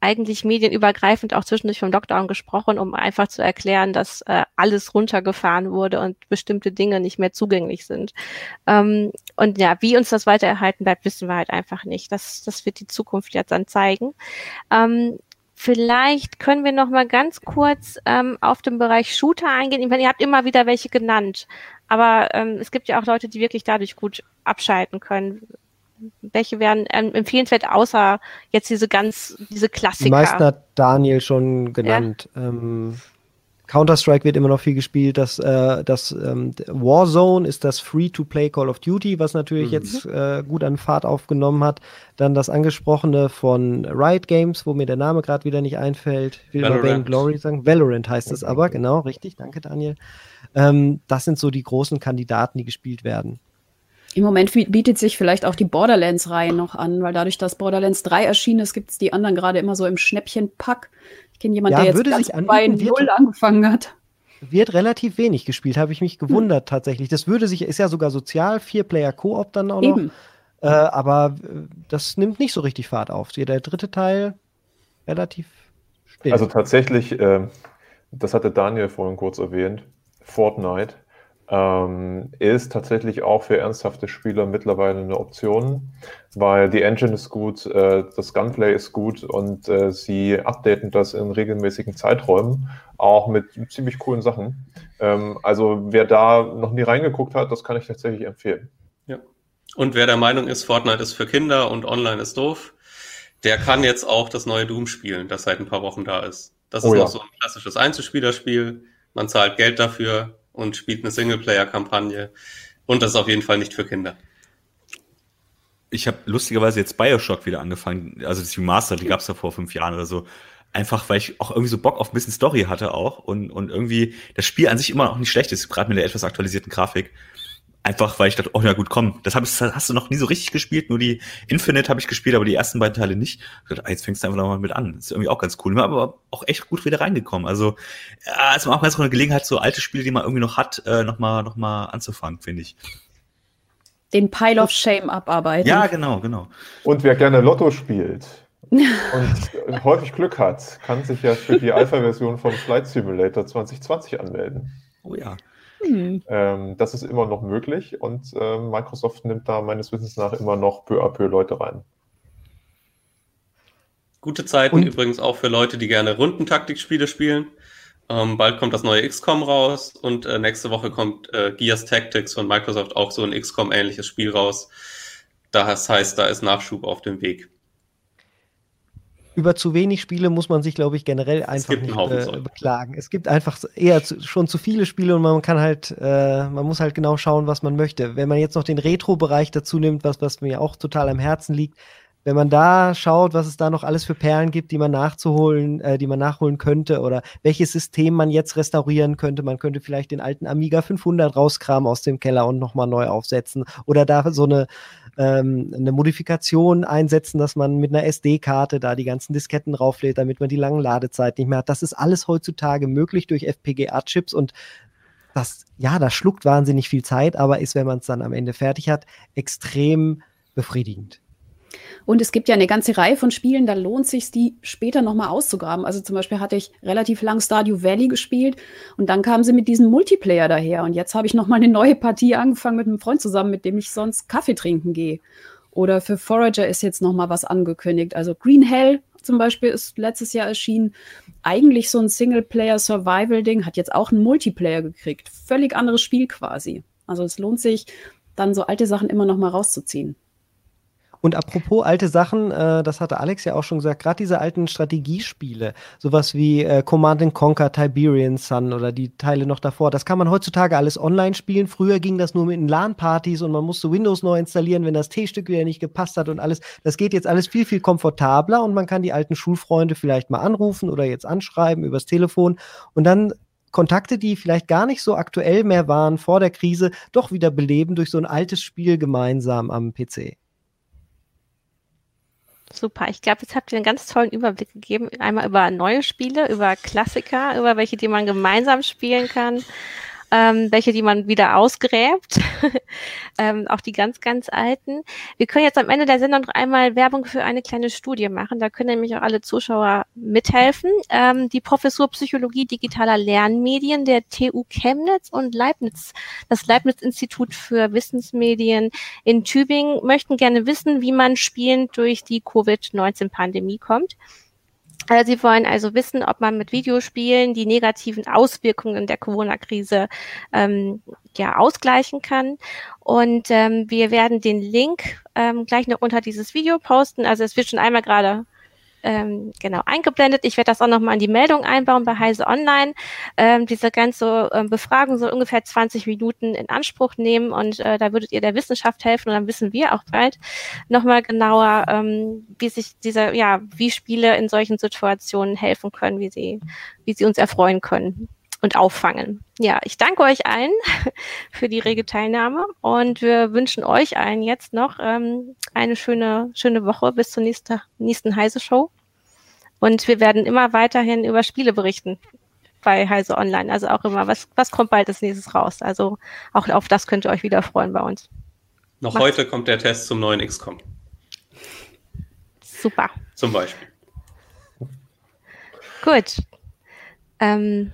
[SPEAKER 1] eigentlich medienübergreifend auch zwischendurch vom Lockdown gesprochen, um einfach zu erklären, dass äh, alles runtergefahren wurde und bestimmte Dinge nicht mehr zugänglich sind. Ähm, und ja, wie uns das weiter erhalten bleibt, wissen wir halt einfach nicht. Das, das wird die Zukunft jetzt dann zeigen. Ähm, Vielleicht können wir noch mal ganz kurz ähm, auf den Bereich Shooter eingehen. Ich meine, ihr habt immer wieder welche genannt, aber ähm, es gibt ja auch Leute, die wirklich dadurch gut abschalten können welche wären ähm, empfehlenswert, außer jetzt diese ganz, diese Klassiker? Die
[SPEAKER 4] meisten hat Daniel schon genannt. Ja. Ähm, Counter-Strike wird immer noch viel gespielt. Das, äh, das ähm, Warzone ist das Free-to-Play Call of Duty, was natürlich mhm. jetzt äh, gut an Fahrt aufgenommen hat. Dann das angesprochene von Riot Games, wo mir der Name gerade wieder nicht einfällt. Ich will Valorant. Glory sagen. Valorant heißt es aber, genau, richtig. Danke, Daniel. Ähm, das sind so die großen Kandidaten, die gespielt werden.
[SPEAKER 3] Im Moment bietet sich vielleicht auch die Borderlands-Reihe noch an, weil dadurch, dass Borderlands 3 erschienen ist, gibt es die anderen gerade immer so im Schnäppchenpack. Ich kenne jemanden, ja, der jetzt ganz bei Null angefangen hat.
[SPEAKER 4] Wird relativ wenig gespielt, habe ich mich gewundert hm. tatsächlich. Das würde sich, ist ja sogar sozial, Vier-Player-Koop dann auch Eben. noch. Äh, aber äh, das nimmt nicht so richtig Fahrt auf. Der dritte Teil relativ
[SPEAKER 2] still. Also tatsächlich, äh, das hatte Daniel vorhin kurz erwähnt, Fortnite ähm, ist tatsächlich auch für ernsthafte Spieler mittlerweile eine Option, weil die Engine ist gut, äh, das Gunplay ist gut und äh, sie updaten das in regelmäßigen Zeiträumen, auch mit ziemlich coolen Sachen. Ähm, also wer da noch nie reingeguckt hat, das kann ich tatsächlich empfehlen.
[SPEAKER 6] Ja. Und wer der Meinung ist, Fortnite ist für Kinder und online ist doof, der kann jetzt auch das neue Doom spielen, das seit ein paar Wochen da ist. Das ist oh, ja. noch so ein klassisches Einzelspielerspiel. Man zahlt Geld dafür, und spielt eine Singleplayer-Kampagne. Und das ist auf jeden Fall nicht für Kinder.
[SPEAKER 5] Ich habe lustigerweise jetzt Bioshock wieder angefangen, also das Remaster, die gab es ja vor fünf Jahren oder so. Einfach, weil ich auch irgendwie so Bock auf ein bisschen Story hatte auch und, und irgendwie das Spiel an sich immer noch nicht schlecht ist, gerade mit der etwas aktualisierten Grafik. Einfach, weil ich dachte, oh ja gut, komm, das, hab ich, das hast du noch nie so richtig gespielt, nur die Infinite habe ich gespielt, aber die ersten beiden Teile nicht. Ich dachte, ah, jetzt fängst du einfach nochmal mit an. Das ist irgendwie auch ganz cool. Ich bin aber auch echt gut wieder reingekommen. Also, ja, es war auch ganz so eine Gelegenheit, so alte Spiele, die man irgendwie noch hat, äh, nochmal noch mal anzufangen, finde ich.
[SPEAKER 3] Den Pile of Shame abarbeiten.
[SPEAKER 5] Ja, genau, genau.
[SPEAKER 2] Und wer gerne Lotto spielt und häufig Glück hat, kann sich ja für die Alpha-Version vom Flight Simulator 2020 anmelden.
[SPEAKER 5] Oh ja.
[SPEAKER 2] Mhm. Ähm, das ist immer noch möglich und äh, Microsoft nimmt da meines Wissens nach immer noch peu à peu Leute rein.
[SPEAKER 6] Gute Zeiten und? übrigens auch für Leute, die gerne Rundentaktikspiele spielen. Ähm, bald kommt das neue XCOM raus und äh, nächste Woche kommt äh, Gears Tactics von Microsoft auch so ein XCOM-ähnliches Spiel raus. Das heißt, da ist Nachschub auf dem Weg
[SPEAKER 4] über zu wenig Spiele muss man sich, glaube ich, generell einfach nicht äh, beklagen. Es gibt einfach eher zu, schon zu viele Spiele und man kann halt, äh, man muss halt genau schauen, was man möchte. Wenn man jetzt noch den Retro-Bereich dazu nimmt, was, was mir auch total am Herzen liegt, wenn man da schaut, was es da noch alles für Perlen gibt, die man nachzuholen, äh, die man nachholen könnte oder welches System man jetzt restaurieren könnte, man könnte vielleicht den alten Amiga 500 rauskramen aus dem Keller und nochmal neu aufsetzen oder da so eine ähm, eine Modifikation einsetzen, dass man mit einer SD-Karte da die ganzen Disketten rauflädt, damit man die langen Ladezeiten nicht mehr hat. Das ist alles heutzutage möglich durch FPGA-Chips und das, ja, das schluckt wahnsinnig viel Zeit, aber ist, wenn man es dann am Ende fertig hat, extrem befriedigend.
[SPEAKER 3] Und es gibt ja eine ganze Reihe von Spielen, da lohnt sich die später nochmal auszugraben. Also zum Beispiel hatte ich relativ lang Stardew Valley gespielt und dann kamen sie mit diesem Multiplayer daher. Und jetzt habe ich nochmal eine neue Partie angefangen mit einem Freund zusammen, mit dem ich sonst Kaffee trinken gehe. Oder für Forager ist jetzt nochmal was angekündigt. Also Green Hell zum Beispiel ist letztes Jahr erschienen. Eigentlich so ein Singleplayer-Survival-Ding, hat jetzt auch einen Multiplayer gekriegt. Völlig anderes Spiel quasi. Also es lohnt sich, dann so alte Sachen immer noch mal rauszuziehen.
[SPEAKER 4] Und apropos alte Sachen, äh, das hatte Alex ja auch schon gesagt, gerade diese alten Strategiespiele, sowas wie äh, Command Conquer, Tiberian Sun oder die Teile noch davor, das kann man heutzutage alles online spielen. Früher ging das nur mit LAN-Partys und man musste Windows neu installieren, wenn das T-Stück wieder nicht gepasst hat und alles. Das geht jetzt alles viel, viel komfortabler und man kann die alten Schulfreunde vielleicht mal anrufen oder jetzt anschreiben übers Telefon und dann Kontakte, die vielleicht gar nicht so aktuell mehr waren vor der Krise, doch wieder beleben durch so ein altes Spiel gemeinsam am PC.
[SPEAKER 1] Super. Ich glaube, jetzt habt ihr einen ganz tollen Überblick gegeben. Einmal über neue Spiele, über Klassiker, über welche, die man gemeinsam spielen kann ähm, welche, die man wieder ausgräbt, ähm, auch die ganz, ganz alten. Wir können jetzt am Ende der Sendung noch einmal Werbung für eine kleine Studie machen. Da können nämlich auch alle Zuschauer mithelfen. Ähm, die Professur Psychologie digitaler Lernmedien der TU Chemnitz und Leibniz, das Leibniz-Institut für Wissensmedien in Tübingen möchten gerne wissen, wie man spielend durch die Covid-19-Pandemie kommt. Sie wollen also wissen, ob man mit Videospielen die negativen Auswirkungen der Corona-Krise ähm, ja ausgleichen kann. Und ähm, wir werden den Link ähm, gleich noch unter dieses Video posten. Also es wird schon einmal gerade ähm, genau eingeblendet. Ich werde das auch nochmal in die Meldung einbauen bei Heise Online. Ähm, diese ganze ähm, Befragung soll ungefähr 20 Minuten in Anspruch nehmen und äh, da würdet ihr der Wissenschaft helfen und dann wissen wir auch bald nochmal genauer, ähm, wie sich dieser, ja, wie Spiele in solchen Situationen helfen können, wie sie, wie sie uns erfreuen können und auffangen. Ja, ich danke euch allen für die rege Teilnahme und wir wünschen euch allen jetzt noch ähm, eine schöne, schöne Woche bis zur nächsten, nächsten Heise-Show. Und wir werden immer weiterhin über Spiele berichten bei Heise Online. Also auch immer, was, was kommt bald als nächstes raus? Also auch auf das könnt ihr euch wieder freuen bei uns.
[SPEAKER 6] Noch Macht's. heute kommt der Test zum neuen XCOM.
[SPEAKER 1] Super.
[SPEAKER 6] Zum Beispiel.
[SPEAKER 1] Gut. Ähm,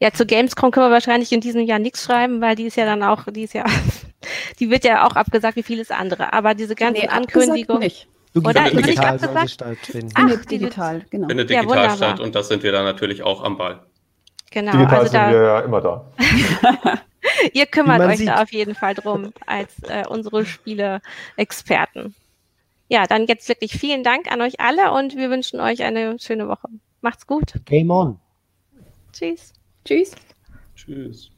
[SPEAKER 1] ja, zu Gamescom können wir wahrscheinlich in diesem Jahr nichts schreiben, weil die ist ja dann auch, die ist ja, die wird ja auch abgesagt wie vieles andere. Aber diese ganzen nee, Ankündigungen.
[SPEAKER 3] Nicht.
[SPEAKER 1] Oder
[SPEAKER 6] findet
[SPEAKER 1] digital
[SPEAKER 6] die
[SPEAKER 3] stattfinden. Ach, findet digital, genau.
[SPEAKER 6] Findet digital ja, statt und das sind wir dann natürlich auch am Ball.
[SPEAKER 1] Genau.
[SPEAKER 2] Digital also sind da, wir ja immer da.
[SPEAKER 1] Ihr kümmert euch sieht. da auf jeden Fall drum als äh, unsere Spiele-Experten. Ja, dann jetzt wirklich vielen Dank an euch alle und wir wünschen euch eine schöne Woche. Macht's gut.
[SPEAKER 4] Game on.
[SPEAKER 1] Tschüss.
[SPEAKER 3] Tschüss.
[SPEAKER 6] Tschüss.